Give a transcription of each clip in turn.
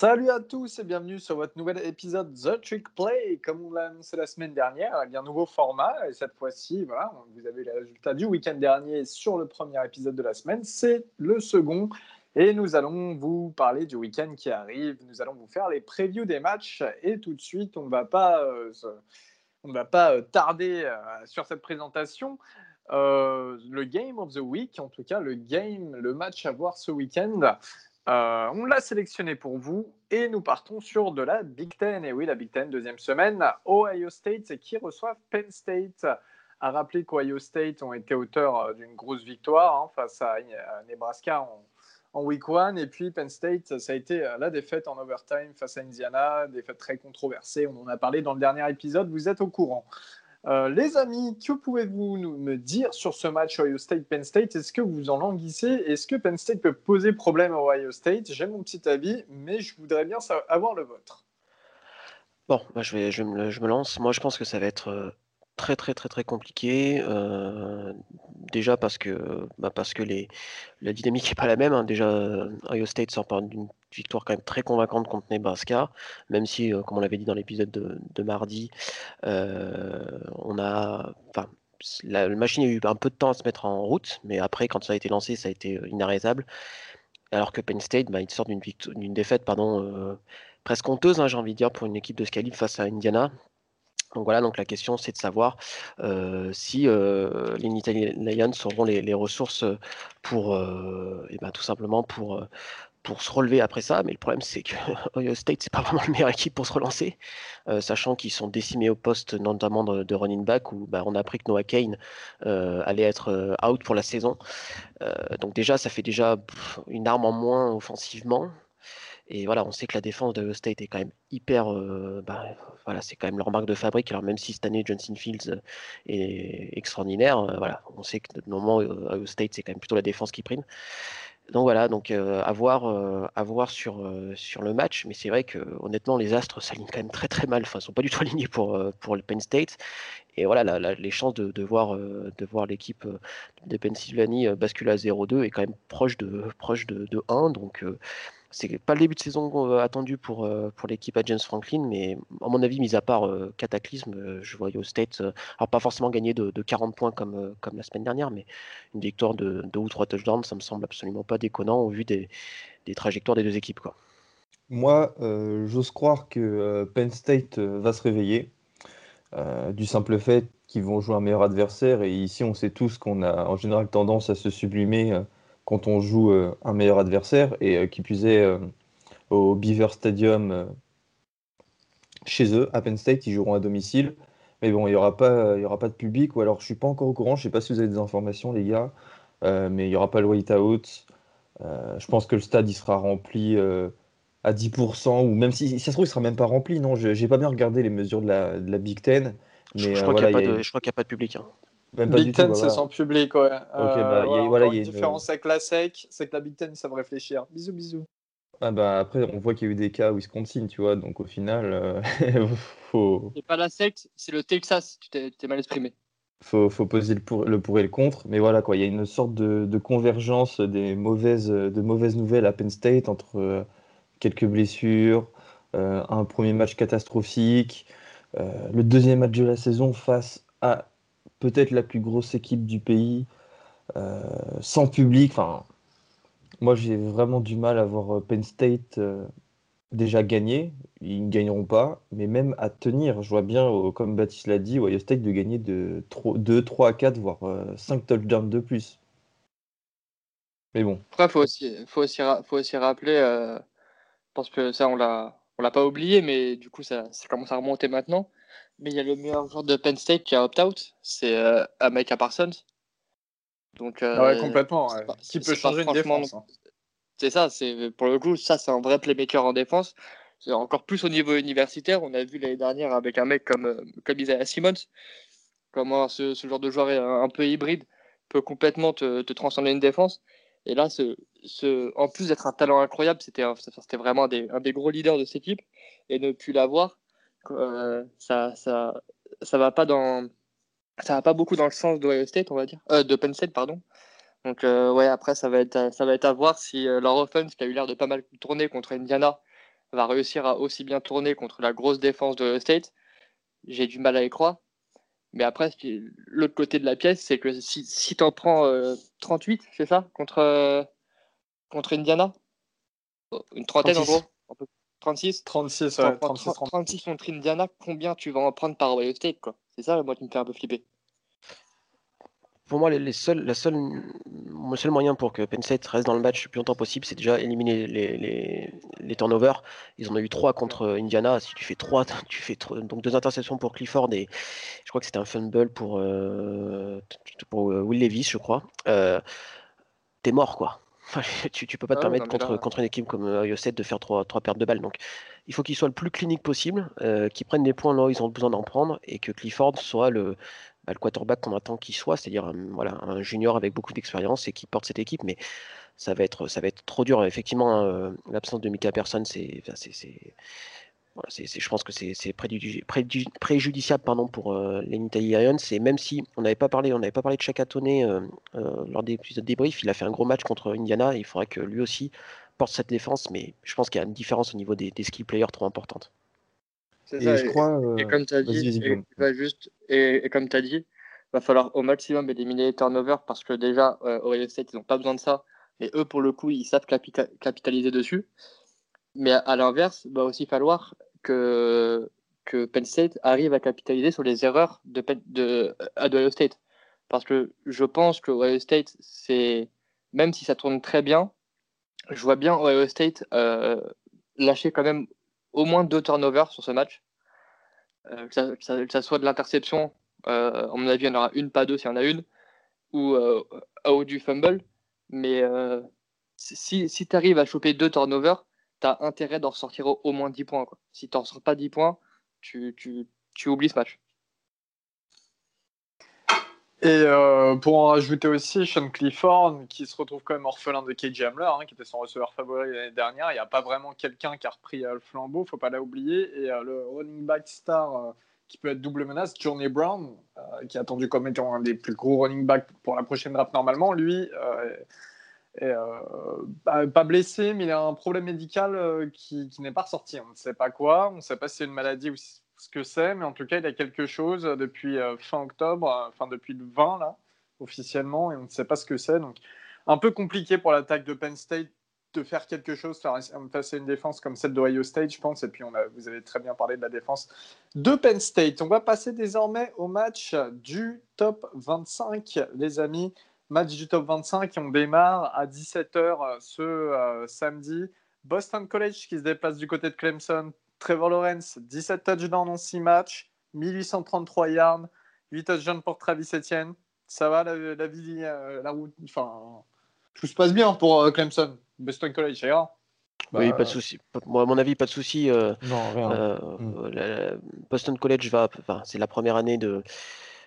Salut à tous et bienvenue sur votre nouvel épisode The Trick Play. Comme on l'a annoncé la semaine dernière, un nouveau format et cette fois-ci, voilà, vous avez les résultats du week-end dernier sur le premier épisode de la semaine. C'est le second et nous allons vous parler du week-end qui arrive. Nous allons vous faire les previews des matchs et tout de suite, on ne va pas, euh, va pas euh, tarder euh, sur cette présentation. le game of the week, en tout cas le game, le match à voir ce week-end. Euh, on l'a sélectionné pour vous et nous partons sur de la Big Ten. Et oui, la Big Ten, deuxième semaine, Ohio State qui reçoit Penn State. À rappeler qu'Ohio State ont été auteurs euh, d'une grosse victoire hein, face à, Nebraska en, week one. Et puis Penn State, ça a été euh, la défaite en overtime face à Indiana, défaite très controversée. On en a parlé dans le dernier épisode, vous êtes au courant. Euh, les amis, que pouvez-vous me dire sur ce match Ohio State-Penn State? Est-ce que vous en languissez? Est-ce que Penn State peut poser problème à Ohio State? J'ai mon petit avis, mais je voudrais bien avoir le vôtre. Bon, je, vais, je, me, lance. Moi, je pense que ça va être euh, très très très très compliqué. Euh, déjà parce que bah, parce que les, la dynamique n'est pas la même. Hein. Déjà, Ohio State sort par une victoire quand même très convaincante contre Nebraska, même si, euh, comme on l'avait dit dans l'épisode de, mardi, euh, on a, enfin, la, machine a eu un peu de temps à se mettre en route, mais après, quand ça a été lancé, ça a été inarrêtable. Alors que Penn State, bah, il sort d'une défaite, pardon, presque honteuse, hein, j'ai envie de dire, pour une équipe de ce face à Indiana, donc voilà, donc la question c'est de savoir si les Nittany Lions auront les, ressources pour, et ben, tout simplement pour, se relever après ça. Mais le problème c'est que Ohio State c'est pas vraiment le meilleur équipe pour se relancer, sachant qu'ils sont décimés au poste notamment de, running back où bah, on a appris que Noah Kane allait être out pour la saison. donc déjà ça fait déjà une arme en moins offensivement. Et voilà, on sait que la défense de State est quand même hyper. Euh, bah, voilà, c'est quand même leur marque de fabrique. Alors, même si cette année, Johnson Fields euh, est extraordinaire, euh, voilà, on sait que normalement, Ohio State, c'est quand même plutôt la défense qui prime. Donc voilà, donc à voir, à voir sur, sur le match, mais c'est vrai que honnêtement les Astres s'alignent quand même très très mal, enfin ils sont pas du tout alignés pour, pour le Penn State. Et voilà, les chances de, de voir, de voir l'équipe de Pennsylvanie basculer à 0-2 est quand même proche de, proche de, de 1. Donc c'est pas le début de saison euh, attendu pour, euh, pour l'équipe à James Franklin, mais à mon avis, mis à part euh, Cataclysme, je vois Yo State, alors pas forcément gagner de, 40 points comme, comme la semaine dernière, mais une victoire de 2 ou 3 touchdowns, ça me semble absolument pas déconnant au vu des, trajectoires des deux équipes. Moi, j'ose croire que Penn State va se réveiller, du simple fait qu'ils vont jouer un meilleur adversaire, et ici on sait tous qu'on a en général tendance à se sublimer quand on joue euh, un meilleur adversaire et euh, qui puisait euh, au Beaver Stadium chez eux, à Penn State, ils joueront à domicile. Mais bon, il n'y aura, pas, aura pas de public, ou alors je ne suis pas encore au courant, je ne sais pas si vous avez des informations, les gars, mais il n'y aura pas le white-out. je pense que le stade il sera rempli à 10%, ou même si, ça se trouve, il sera même pas rempli. Non, je n'ai pas bien regardé les mesures de la, de la Big Ten. Mais, je, crois qu'il n'y a, pas de public. Hein. Big Ten, c'est sans public, ouais. Bah, voilà, y a une différence avec la SEC, c'est que la Big Ten, ça me réfléchir. Bisous, bisous. Ah bah après, on voit qu'il y a eu des cas Wisconsin, tu vois, donc au final, euh, faut. C'est pas la SEC, c'est le Texas, tu t'es mal exprimé. Faut, faut poser le pour, le pour et le contre, mais voilà quoi, il y a une sorte de, de, convergence des mauvaises, de mauvaises nouvelles à Penn State entre euh, quelques blessures, euh, un premier match catastrophique, le deuxième match de la saison face à peut-être la plus grosse équipe du pays, euh, sans public. Enfin, moi, j'ai vraiment du mal à voir euh, Penn State euh, déjà gagner. Ils ne gagneront pas, mais même à tenir. Je vois bien, comme Baptiste l'a dit, Ohio State de gagner de 2, 3 à 4, voire 5 touchdowns de plus. Mais bon. Après, il faut aussi, faut, aussi, faut aussi rappeler, je pense que ça, on l'a, on l'a pas oublié, mais du coup, ça, ça commence à remonter maintenant. Mais il y a le meilleur joueur de Penn State qui a opt-out, c'est euh, Parsons. Donc, euh, ouais, complètement. Qui peut changer une défense. Hein. C'est ça, c'est pour le coup, ça c'est un vrai playmaker en défense. C'est encore plus au niveau universitaire. On a vu l'année dernière avec un mec comme, euh, comme Isaiah Simmons, comment ce, ce, genre de joueur un peu hybride peut complètement te, te transformer une défense. Et là, ce, ce, en plus d'être un talent incroyable, c'était vraiment un des, un des, gros leaders de cette équipe. Et ne plus l'avoir, euh, ça, ça, ça va pas dans, ça va pas beaucoup dans le sens d'Ohio State, on va dire, euh, de Penn State, pardon. Donc euh, ouais, après ça va être, ça va être à voir si leur offense qui a eu l'air de pas mal tourner contre Indiana va réussir à aussi bien tourner contre la grosse défense de State, j'ai du mal à y croire. Mais après, l'autre côté de la pièce, c'est que si, si tu en prends 38, c'est ça, contre, contre Indiana? Une trentaine en gros 36 36, 36, 36 contre Indiana, combien tu vas en prendre par Ohio State quoi? C'est ça, moi, qui me fait un peu flipper pour moi, les, seuls, la seule, le seul moyen pour que Penn State reste dans le match le plus longtemps possible, c'est déjà éliminer les, les, turnovers. Ils en ont eu trois contre Indiana. Si tu fais trois, tu fais donc deux interceptions pour Clifford et je crois que c'était un fumble pour, euh, pour euh, Will Levis, je crois. Euh, T'es mort, quoi. tu, tu peux pas te ah permettre contre, contre une équipe comme Ohio State de faire trois, trois pertes de balles. Donc, il faut qu'il soit le plus clinique possible, euh, qu'ils prennent des points là où ils ont besoin d'en prendre et que Clifford soit le, bah, le quarterback qu'on attend qu'il soit, c'est-à-dire un, voilà, un junior avec beaucoup d'expérience et qui porte cette équipe. Mais ça va être, ça va être trop dur. Effectivement, hein, euh, l'absence de Mika Person, c'est, voilà, je pense que c'est préjudiciable pardon, pour euh, les Italy Lions. Et même si on n'avait pas parlé, on n'avait pas parlé de Chakatone euh, euh, lors des épisodes débrief, il a fait un gros match contre Indiana. Il faudrait que lui aussi porte cette défense, mais je pense qu'il y a une différence au niveau des, des skill players trop importante. C'est ça. Et, crois, et, comme tu as dit, et, juste, et, comme tu as dit, va falloir au maximum éliminer les turnovers parce que déjà, euh, Ohio State, ils n'ont pas besoin de ça. Mais eux, pour le coup, ils savent capitaliser dessus. Mais à, l'inverse, il va aussi falloir que, Penn State arrive à capitaliser sur les erreurs de, de, Ohio State. Parce que je pense que Ohio State, même si ça tourne très bien, je vois bien Ohio State euh, lâcher quand même au moins deux turnovers sur ce match. Euh, que, ça, soit de l'interception, euh, à mon avis, il y en aura une, pas deux s'il y en a une, ou, euh, ou du fumble. Mais si, si tu arrives à choper deux turnovers, tu as intérêt d'en ressortir au, moins 10 points. Quoi. Si tu n'en ressors pas 10 points, tu, tu, tu oublies ce match. Et euh, pour en rajouter aussi, Sean Clifford, qui se retrouve quand même orphelin de KJ Hamler, hein, qui était son receveur favori l'année dernière. Il n'y a pas vraiment quelqu'un qui a repris euh, le flambeau, faut pas l'oublier. Et euh, le running back star qui peut être double menace, Johnny Brown, qui est attendu comme étant un des plus gros running backs pour la prochaine draft normalement, lui est, pas blessé, mais il a un problème médical qui, qui n'est pas ressorti. On ne sait pas quoi, on ne sait pas si c'est une maladie ou ce que c'est, mais en tout cas, il a quelque chose depuis euh, fin octobre, euh, enfin depuis le 20 là, officiellement, et on ne sait pas ce que c'est. Donc, un peu compliqué pour l'attaque de Penn State de faire quelque chose face à une défense comme celle d'Ohio State, je pense. Et puis, vous avez très bien parlé de la défense de Penn State. On va passer désormais au match du top 25, les amis. Match du top 25, on démarre à 17h ce euh, samedi. Boston College qui se déplace du côté de Clemson Trevor Lawrence, 17 touchdowns en 6 matchs, 1833 yards, 8 touchdowns pour Travis Etienne. Ça va la, vie, euh, la route, enfin, tout se passe bien pour euh, Clemson. Boston College, ça oui, bah, pas de souci. Moi, à mon avis, pas de souci. Euh, non, rien. Mm. Boston College va, enfin, c'est la première année de.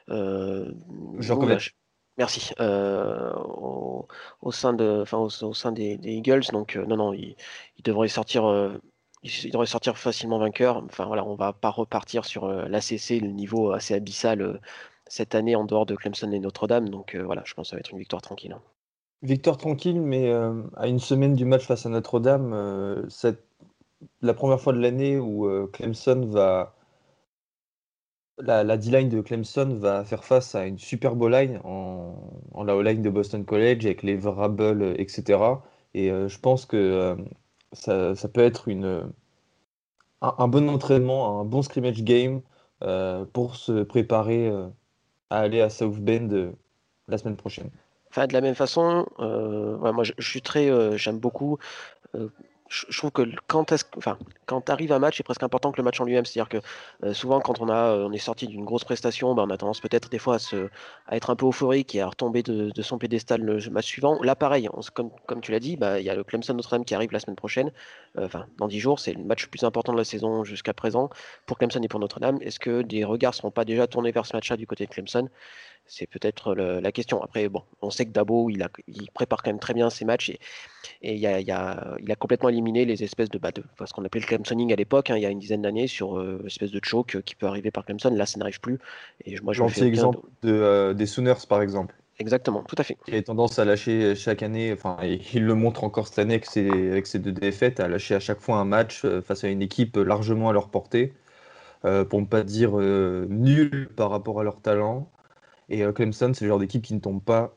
Jean College. Merci. Au, au, sein de, enfin, au, sein des, Eagles, donc non, non, ils, ils devraient sortir il devrait sortir facilement vainqueur. Enfin voilà, on va pas repartir sur euh, l'ACC, le niveau assez abyssal euh, cette année en dehors de Clemson et Notre-Dame. Donc euh, voilà, je pense que ça va être une victoire tranquille. Hein. Victoire tranquille, mais à une semaine du match face à Notre-Dame, c'est la première fois de l'année où Clemson va. La, la D-line de Clemson va faire face à une Super Bowl line en, la O-line de Boston College avec les Vrabel, etc. Et je pense que ça, ça, peut être une, un, bon entraînement, un bon scrimmage game euh, pour se préparer euh, à aller à South Bend euh, la semaine prochaine. Enfin, de la même façon, moi je, suis très, j'aime beaucoup je trouve que quand, quand arrive un match, c'est presque important que le match en lui-même. C'est-à-dire que euh, souvent, quand on, a, euh, on est sorti d'une grosse prestation, ben, on a tendance peut-être des fois à, se, être un peu euphorique et à retomber de, son pédestal le match suivant. Là, pareil, comme, comme, tu l'as dit, bah, il y a le Clemson Notre-Dame qui arrive la semaine prochaine, euh, enfin, dans 10 jours. C'est le match le plus important de la saison jusqu'à présent pour Clemson et pour Notre-Dame. Est-ce que des regards ne seront pas déjà tournés vers ce match-là du côté de Clemson? C'est peut-être la question. Après, bon, on sait que Dabo, il, a, il prépare quand même très bien ses matchs et, et il, a, il, a, il, a, complètement éliminé les espèces de, bah, de ce qu'on appelait le Clemsoning à l'époque, hein, il y a une dizaine d'années, sur euh, espèce de choke qui peut arriver par Clemson. Là, ça n'arrive plus. Et moi, je exemple de, euh, des Sooners, par exemple. exactement, tout à fait. Qui a tendance à lâcher chaque année, enfin, il le montre encore cette année avec ses, avec ses deux défaites, à lâcher à chaque fois un match euh, face à une équipe largement à leur portée, euh, pour ne pas dire euh, nul par rapport à leur talent. Et Clemson, c'est le genre d'équipe qui ne tombe pas,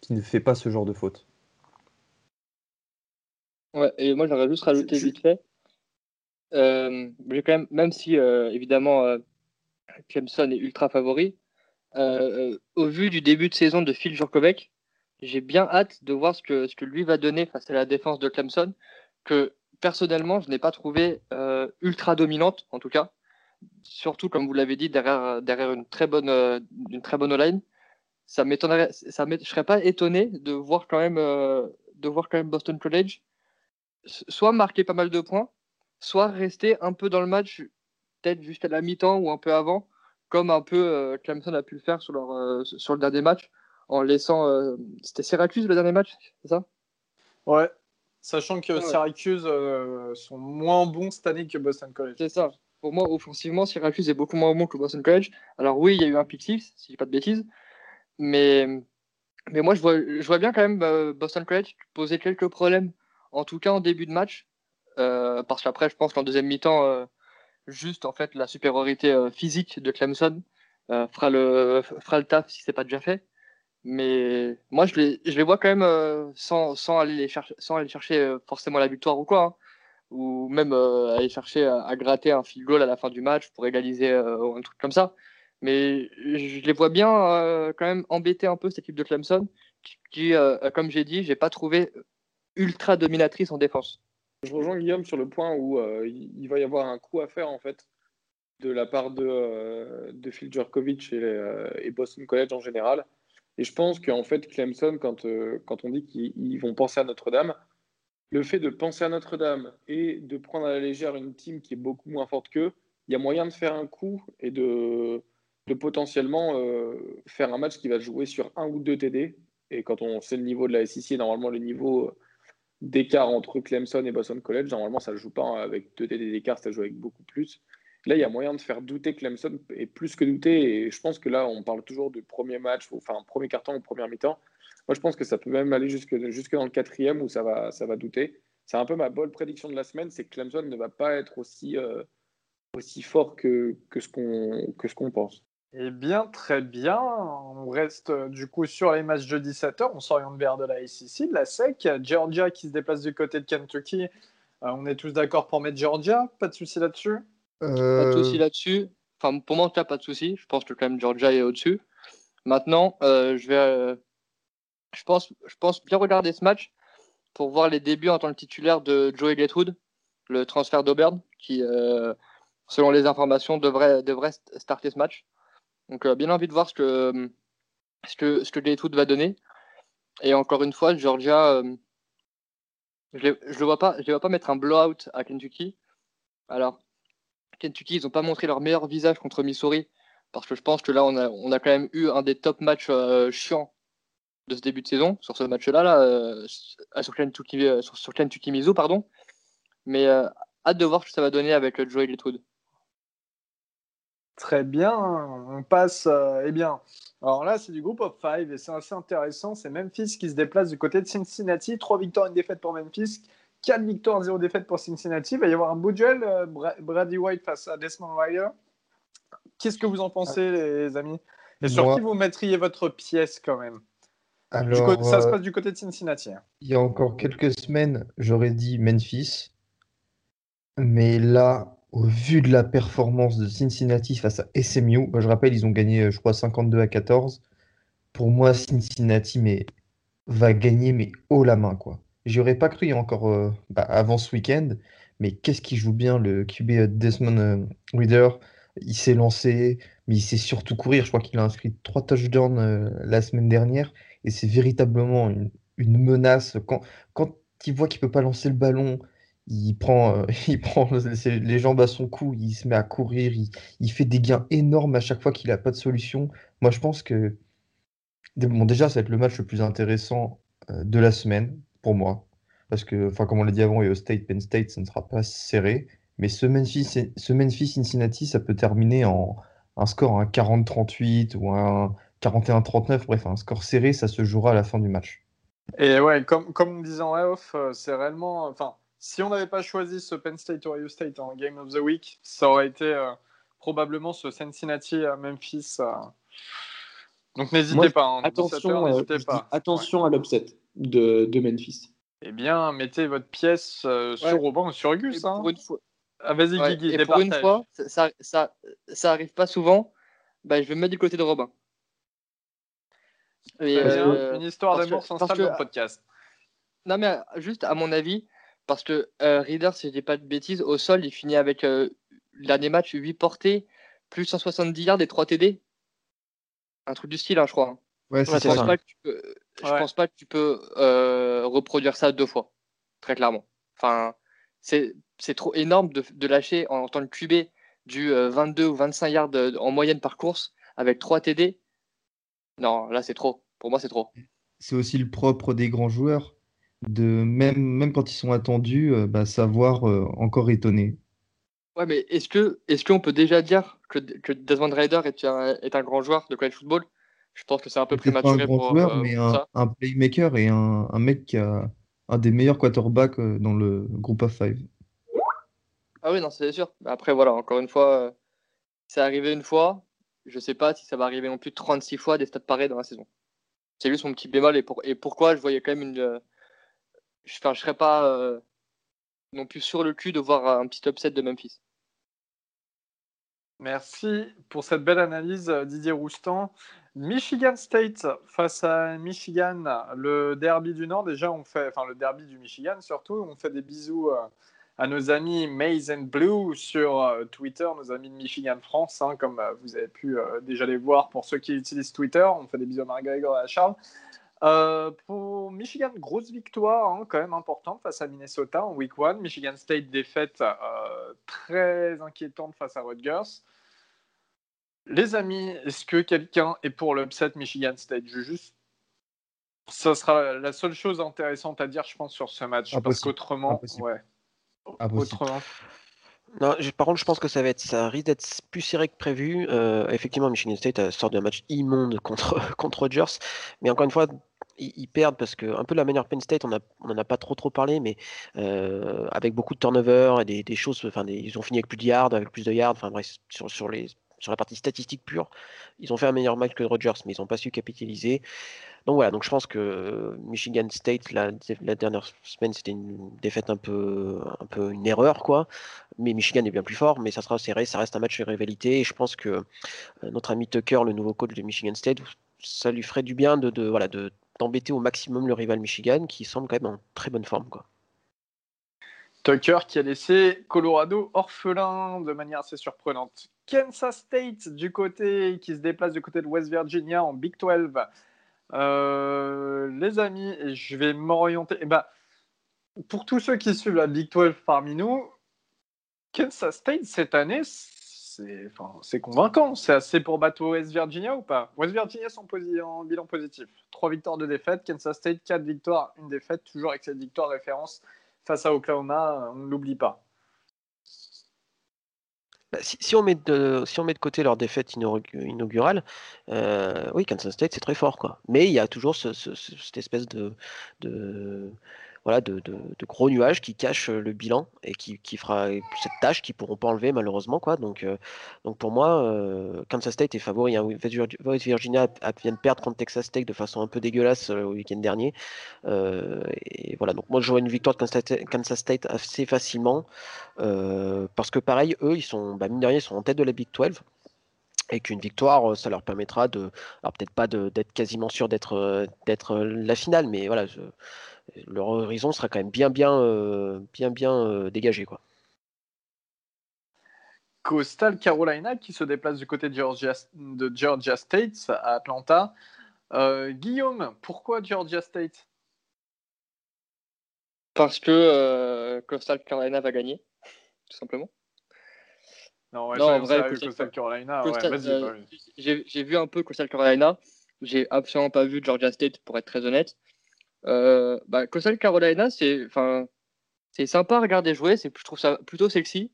qui ne fait pas ce genre de faute. Ouais, et moi j'aurais juste rajouté vite fait. quand même, même si évidemment Clemson est ultra favori, euh, au vu du début de saison de Phil Jurkovec, j'ai bien hâte de voir ce que, ce que lui va donner face à la défense de Clemson, que personnellement, je n'ai pas trouvé euh, ultra dominante, en tout cas. Surtout, comme vous l'avez dit, derrière, derrière une très bonne, euh, une très bonne line. Ça m'étonnerait, ça je serais pas étonné de voir quand même, de voir quand même Boston College soit marquer pas mal de points, soit rester un peu dans le match, peut-être juste à la mi-temps ou un peu avant, comme un peu euh, Clemson a pu le faire sur, leur, euh, sur le dernier match, en laissant. Euh, c'était Syracuse le dernier match, c'est ça? Ouais, sachant que Syracuse sont moins bons cette année que Boston College. C'est ça. Pour moi, offensivement, Syracuse est beaucoup moins bon que Boston College. Alors oui, il y a eu un pick six, si je dis pas de bêtises, mais, mais moi, je vois, je vois bien quand même Boston College poser quelques problèmes, en tout cas en début de match, parce qu'après, je pense qu'en deuxième mi-temps juste en fait la supériorité euh, physique de Clemson euh, fera, le, fera le taf si c'est pas déjà fait. Mais moi, je les, je les vois quand même euh, sans, sans, aller les chercher, sans aller chercher forcément la victoire ou quoi. Hein. Ou même aller chercher à, gratter un field goal à la fin du match pour égaliser un truc comme ça. Mais je les vois bien quand même embêter un peu cette équipe de Clemson qui, comme j'ai dit, j'ai pas trouvé ultra dominatrice en défense. Je rejoins Guillaume sur le point où euh, il va y avoir un coup à faire en fait de la part de, euh, de Phil Djurkovic euh, et, Boston College en général. Et je pense qu'en fait, Clemson, quand, quand on dit qu'ils vont penser à Notre-Dame, le fait de penser à Notre-Dame et de prendre à la légère une team qui est beaucoup moins forte qu'eux, il y a moyen de faire un coup et de, potentiellement faire un match qui va jouer sur un ou deux TD. Et quand on sait le niveau de la SEC, normalement le niveau d'écart entre Clemson et Boston College. Normalement, ça ne joue pas avec deux TD d'écart, ça joue avec beaucoup plus. Là, il y a moyen de faire douter Clemson et plus que douter. Et je pense que là, on parle toujours du premier match, enfin premier carton ou première mi-temps. Moi, je pense que ça peut même aller jusque, jusque dans le quatrième où ça va, ça va douter. C'est un peu ma bonne prédiction de la semaine, c'est que Clemson ne va pas être aussi, euh, aussi fort que, que ce qu'on pense. Eh bien, très bien. On reste euh, du coup sur les matchs de 17h. On s'oriente vers de la ACC, de la SEC. Georgia qui se déplace du côté de Kentucky. Euh, on est tous d'accord pour mettre Georgia Pas de souci là-dessus? Pas de souci là-dessus. Enfin, pour moi, en tout cas, pas de souci. Je pense que quand même Georgia est au-dessus. Maintenant, euh, je vais. Je, pense, je pense bien regarder ce match pour voir les débuts en tant que titulaire de Joey Gatewood, le transfert d'Auburn, qui, selon les informations, devrait, devrait starter ce match. Donc, euh, bien envie de voir ce que, ce que, ce que va donner. Et encore une fois, Georgia, euh, je ne le vois pas, vois pas mettre un blowout à Kentucky. Alors, Kentucky, ils n'ont pas montré leur meilleur visage contre Missouri, parce que je pense que là, on a, on a quand même eu un des top matchs euh, chiants de ce début de saison, sur ce match-là, là, sur, Kentucky, sur, sur Kentucky pardon. Mais hâte de voir ce que ça va donner avec Joey Gatewood. Très bien, on passe. Euh, eh bien, alors là, c'est du groupe of five et c'est assez intéressant. C'est Memphis qui se déplace du côté de Cincinnati. Trois victoires, une défaite pour Memphis. Quatre victoires, zéro défaite pour Cincinnati. Il va y avoir un beau duel. Euh, Brady White face à Desmond Ryder. Qu'est-ce que vous en pensez, les amis? Et sur qui vous mettriez votre pièce quand même? Alors, Ça se euh, passe du côté de Cincinnati. Hein. Il y a encore quelques semaines, j'aurais dit Memphis. Mais là, au vu de la performance de Cincinnati face à SMU, je rappelle, ils ont gagné, je crois, 52 à 14. Pour moi, Cincinnati mais, va gagner, mais haut la main. quoi. J'y aurais pas cru encore euh, bah, avant ce week-end, mais qu'est-ce qu'il joue bien, le QB euh, Desmond euh, Reader? Il s'est lancé, mais il sait surtout courir. Je crois qu'il a inscrit trois touchdowns la semaine dernière, et c'est véritablement une, menace. Quand, quand il voit qu'il peut pas lancer le ballon, il prend, euh, il prend les jambes à son cou, il se met à courir, il, fait des gains énormes à chaque fois qu'il n'a pas de solution. Moi, je pense que bon, déjà, ça va être le match le plus intéressant euh, de la semaine pour moi. Parce que, enfin, comme on l'a dit avant, et au State, Penn State, ça ne sera pas serré. Mais ce Memphis Cincinnati, ça peut terminer en un score un 40-38 ou un 41-39, bref, un score serré, ça se jouera à la fin du match. Et ouais, comme, comme on disait en off, euh, c'est réellement. Enfin, si on n'avait pas choisi ce Penn State Ohio State en Game of the Week, ça aurait été euh, probablement ce Cincinnati à Memphis. euh. Donc n'hésitez Moi, pas. hein, 17 Attention, heures, euh, n'hésitez je dis pas. attention à l'upset de, de Memphis. Eh bien, mettez votre pièce euh, sur Ouais. Robin ou sur Gus. Hein. pour une fois, Ah, Vas-y, ouais, Guigui, et pour une fois, ça, ça, ça, ça arrive pas souvent. Bah, je vais me mettre du côté de Robin. Et, euh, une histoire d'amour s'installe dans le podcast. Non, mais euh, juste à mon avis, parce que euh, Reader, si je dis pas de bêtises, au sol, il finit avec euh, le dernier match 8 portées, plus 170 yards et 3 TD. Un truc du style, hein, je crois. hein. Ouais, Ouais, Je pense ça. pas que tu peux, je Ouais. pense pas que tu peux euh, reproduire ça deux fois, très clairement. Enfin, c'est c'est trop énorme de, de lâcher en tant que QB du euh, 22 ou 25 yards euh, en moyenne par course avec 3 TD. Non, là c'est trop. Pour moi, c'est trop. c'est aussi le propre des grands joueurs de même, même quand ils sont attendus, euh, bah, savoir euh, encore étonner. Ouais, mais est-ce que est-ce qu'on peut déjà dire que, que Desmond Ryder est un, est un grand joueur de college football? Je pense que c'est un peu prématuré grand pour, joueur, euh, mais pour un, ça. un playmaker et un, un mec qui a un des meilleurs quarterbacks dans le groupe of five. Ah oui, non, c'est sûr. Après, voilà, encore une fois, c'est arrivé une fois. Je sais pas si ça va arriver non plus 36 fois des stats pareils dans la saison. C'est juste mon petit bémol et, et pourquoi je voyais quand même une. je, je serais pas euh, non plus sur le cul de voir un petit upset de Memphis. Merci pour cette belle analyse, euh, Didier Roustan. Michigan State face à Michigan, le derby du Nord. Déjà, on fait, enfin le derby du Michigan surtout. On fait des bisous euh, à nos amis Maize and Blue sur euh, Twitter, nos amis de Michigan France, hein, comme euh, vous avez pu euh, déjà les voir pour ceux qui utilisent Twitter. On fait des bisous à Marc-Gregor et à Charles. Euh, pour Michigan, grosse victoire hein, quand même importante face à Minnesota en week 1. Michigan State défaite euh, très inquiétante face à Rutgers. Les amis, est-ce que quelqu'un est pour l'upset Michigan State? Je juste. Ça sera la seule chose intéressante à dire, je pense, sur ce match. Parce Impossible. qu'autrement, Impossible. ouais. Autrement. Par contre, je pense que ça va être, risque d'être plus serré que prévu. Euh, effectivement, Michigan State euh, sort d'un match immonde contre contre Rogers, mais encore une fois, ils, perdent parce que un peu la manière Penn State, on a, on en a pas trop trop parlé, mais euh, avec beaucoup de turnover et des, choses, ils ont fini avec plus de yards, avec plus de yards, enfin bref, sur, sur les sur la partie statistique pure, ils ont fait un meilleur match que Rogers, mais ils n'ont pas su capitaliser. Donc voilà, donc je pense que Michigan State, la, la dernière semaine, c'était une défaite un peu, un peu une erreur, quoi. Mais Michigan est bien plus fort, mais ça sera serré, ça reste un match de rivalité. Et je pense que euh, notre ami Tucker, le nouveau coach de Michigan State, ça lui ferait du bien de, voilà de d'embêter au maximum le rival Michigan, qui semble quand même en très bonne forme. Tucker qui a laissé Colorado orphelin de manière assez surprenante. Kansas State du côté qui se déplace du côté de West Virginia en Big 12. Euh, les amis, je vais m'orienter. eh ben, pour tous ceux qui suivent la Big 12 parmi nous, Kansas State cette année, c'est convaincant. C'est assez pour battre West Virginia ou pas? West Virginia sont en bilan positif. Trois victoires de défaite. Kansas State, quatre victoires, une défaite. Toujours avec cette victoire référence face à Oklahoma, on ne l'oublie pas. Bah, si, on met de, si on met de côté leur défaite inaug- inaugurale, euh, oui, Kansas State c'est très fort, quoi. Mais il y a toujours ce- ce- ce- cette espèce de, de, voilà, de, gros nuage qui cache euh, le bilan et qui, qui fera cette tâche qu'ils pourront pas enlever malheureusement, quoi. Donc, euh, donc pour moi, euh, Kansas State est favori. hein. West Vir- West Virginia vient de perdre contre Texas Tech de façon un peu dégueulasse euh, au week-end dernier. Et voilà, donc moi je jouerais une victoire de Kansas State, assez facilement. Parce que pareil, eux, ils sont, bah, mine de rien, ils sont en tête de la Big 12 et qu'une victoire, ça leur permettra de, alors peut-être pas d'être quasiment sûr d'être d'être la finale, mais voilà, leur horizon sera quand même bien bien euh, bien bien euh, dégagé quoi. Coastal Carolina qui se déplace du côté de Georgia, de Georgia State à Atlanta. Euh, Guillaume, pourquoi Georgia State? Parce que euh, Coastal Carolina va gagner, tout simplement. Non, ouais, Non, en vrai, Coastal- Coastal Carolina. ouais, euh, j'ai vu un peu Coastal Carolina. J'ai absolument pas vu Georgia State, pour être très honnête. Euh, bah, Coastal Carolina, c'est sympa à regarder jouer. Je trouve ça plutôt sexy.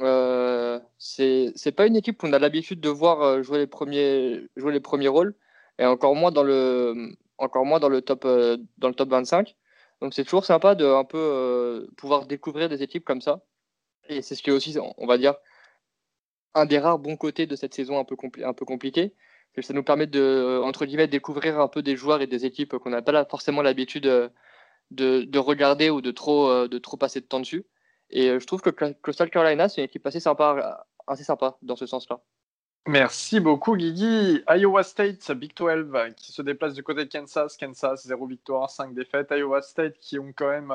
Euh, c'est pas une équipe qu'on a l'habitude de voir euh, jouer les premiers jouer les premiers rôles et encore moins dans le encore moins dans le top euh, dans le top 25. Donc c'est toujours sympa de un peu euh, pouvoir découvrir des équipes comme ça. Et c'est ce qui est aussi, on va dire, un des rares bons côtés de cette saison un peu, un peu compliquée. Que ça nous permet de, euh, entre guillemets, découvrir un peu des joueurs et des équipes qu'on n'a pas forcément l'habitude euh, de, de regarder ou de trop, euh, de trop passer de temps dessus. Et je trouve que Coastal Carolina, c'est une équipe assez sympa, assez sympa dans ce sens-là. Merci beaucoup, Guigui. Iowa State, Big 12, qui se déplace du côté de Kansas. Kansas, 0 victoire, 5 défaites. Iowa State, qui ont quand même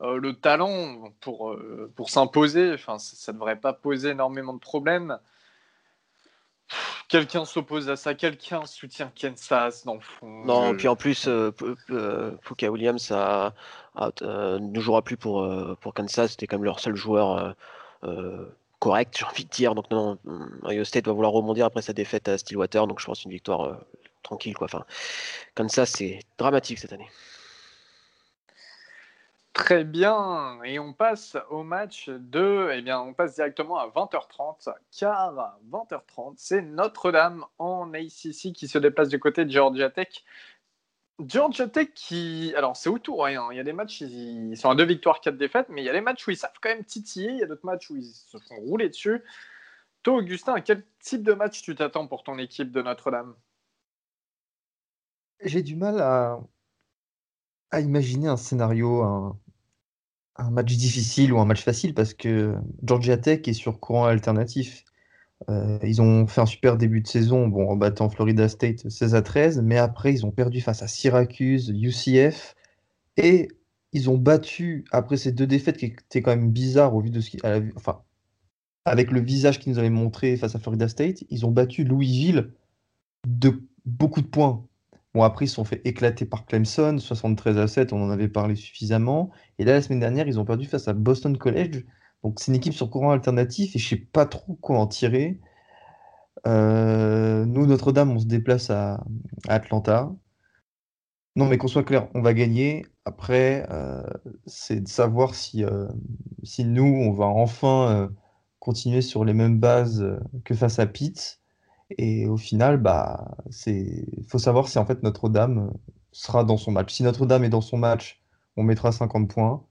le talent pour, s'imposer. Enfin, ça, ça devrait pas poser énormément de problèmes. Quelqu'un s'oppose à ça, quelqu'un soutient Kansas, dans le fond. Non, Je- puis en plus, euh, euh, Puka Williams a- a- euh, ne jouera plus pour, euh, pour Kansas. C'était quand même leur seul joueur euh, euh, correct, j'ai envie de dire. Donc non, non, Iowa State va vouloir rebondir après sa défaite à Stillwater. Donc je pense une victoire euh, tranquille. Quoi. Enfin, Kansas, c'est dramatique cette année. Très bien, et on passe au match de, eh bien, on passe directement à 20h30, car 20h30, c'est Notre-Dame en ACC qui se déplace du côté de Georgia Tech. Georgia Tech qui, alors c'est au tour, hein. il y a des matchs, ils sont à deux victoires, quatre défaites, mais il y a des matchs où ils savent quand même titiller, il y a d'autres matchs où ils se font rouler dessus. Toi, Augustin, à quel type de match tu t'attends pour ton équipe de Notre-Dame? J'ai du mal à, à imaginer un scénario, un match difficile ou un match facile parce que Georgia Tech est sur courant alternatif. Euh, ils ont fait un super début de saison bon, en battant Florida State 16 à 13, mais après ils ont perdu face à Syracuse, UCF, et ils ont battu, après ces deux défaites qui étaient quand même bizarres au vu de ce enfin, avec le visage qu'ils nous avaient montré face à Florida State, ils ont battu Louisville de beaucoup de points. Bon, après, ils se sont fait éclater par Clemson, 73 à 7, on en avait parlé suffisamment. Et là, la semaine dernière, ils ont perdu face à Boston College. Donc, c'est une équipe sur courant alternatif et je sais pas trop quoi en tirer. Euh, nous, Notre-Dame, on se déplace à, Atlanta. Non, mais qu'on soit clair, on va gagner. Après, euh, c'est de savoir si, euh, si nous, on va enfin continuer sur les mêmes bases que face à Pitt. Et au final, bah, faut savoir si en fait Notre-Dame euh, sera dans son match. Si Notre-Dame est dans son match, on mettra 50 points.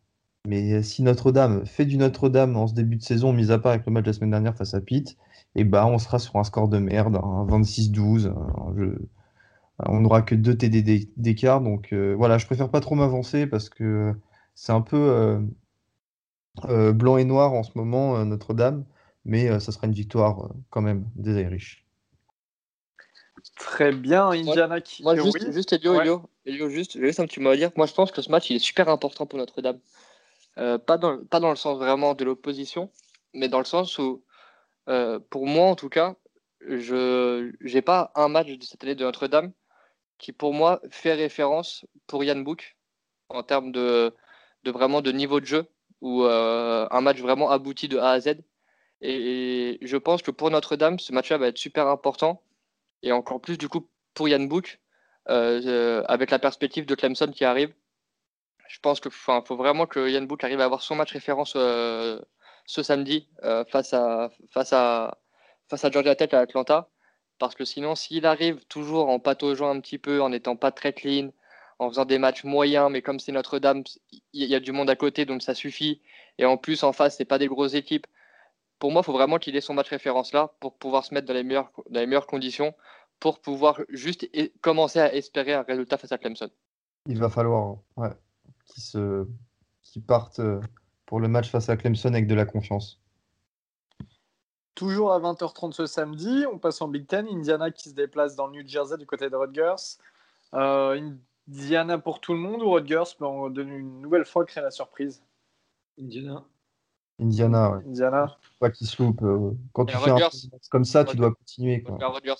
Mais si Notre-Dame fait du Notre-Dame en ce début de saison, mis à part avec le match de la semaine dernière face à Pitt, et bah, on sera sur un score de merde, un 26-12. un jeu- On n'aura que 2 TD d'é- d'écart. Donc euh, voilà, je préfère pas trop m'avancer parce que c'est un peu euh, euh, blanc et noir en ce moment, euh, Notre-Dame. Mais euh, ça sera une victoire euh, quand même des Irish. Très bien, Indiana qui. Moi, juste, oui. juste Elio, Ouais. Elio, Elio, juste, juste un petit mot à dire. Moi, je pense que ce match, il est super important pour Notre-Dame. Euh, pas, dans, pas dans le sens vraiment de l'opposition, mais dans le sens où, euh, pour moi en tout cas, je n'ai pas un match de cette année de Notre-Dame qui, pour moi, fait référence pour Yann Book en termes de, de vraiment de niveau de jeu ou euh, un match vraiment abouti de A à Z. Et, et je pense que pour Notre-Dame, ce match-là va être super important et encore plus du coup pour Yann Book euh, euh, avec la perspective de Clemson qui arrive. Je pense qu'il faut vraiment que Yann Book arrive à avoir son match référence euh, ce samedi face, à, face, à, face à Georgia Tech à Atlanta. Parce que sinon, s'il arrive toujours en pataugeant un petit peu, en n'étant pas très clean, en faisant des matchs moyens, mais comme c'est Notre-Dame, il y a du monde à côté, donc ça suffit. Et en plus, en face, c'est pas des grosses équipes. Pour moi, il faut vraiment qu'il ait son match référence là pour pouvoir se mettre dans les meilleures, dans les meilleures conditions, pour pouvoir juste et- commencer à espérer un résultat face à Clemson. Il va falloir ouais, qu'ils se... qu'ils partent euh, pour le match face à Clemson avec de la confiance. Toujours à 20h30 ce samedi, on passe en Big Ten. Indiana qui se déplace dans le New Jersey du côté de Rutgers. Euh, Indiana pour tout le monde ou Rutgers peut de une nouvelle fois créer la surprise Indiana. Indiana, ouais. Indiana. Pas qu'ils se loupent. euh, Quand tu fais un comme ça, tu dois continuer. Quoi. Rodgers.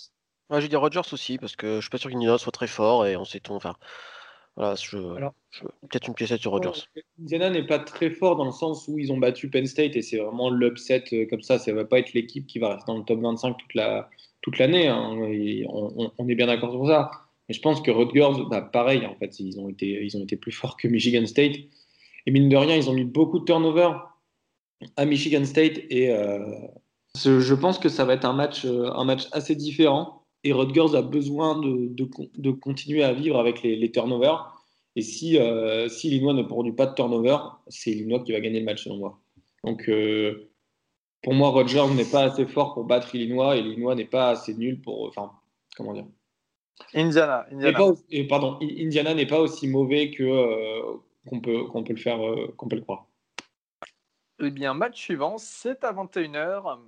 Ouais, j'ai dit Rogers aussi, parce que je suis pas sûr qu'Indiana soit très fort et on sait tout. Enfin, voilà, je, je- peut-être une piécette sur Rogers. Indiana n'est pas très fort dans le sens où ils ont battu Penn State et c'est vraiment l'upset euh, comme ça. Ça va pas être l'équipe qui va rester dans le top 25 toute la toute l'année. hein. Et On, on- on est bien d'accord sur ça. Mais je pense que Rutgers, bah, pareil, en fait, ils ont été ils ont été plus forts que Michigan State. Et mine de rien, ils ont mis beaucoup de turnover. À Michigan State et je pense que ça va être un match, un match assez différent et Rutgers a besoin de, de, continuer à vivre avec les, les turnovers. Et si, si Illinois ne produit pas de turnover, c'est Illinois qui va gagner le match selon moi. Donc pour moi, Rutgers n'est pas assez fort pour battre Illinois et Illinois n'est pas assez nul pour. Enfin, comment dire Indiana. Indiana. et pardon, Indiana n'est pas aussi mauvais que euh, qu'on peut, qu'on peut le faire, euh, qu'on peut le croire. Eh bien, match suivant, c'est à 21h.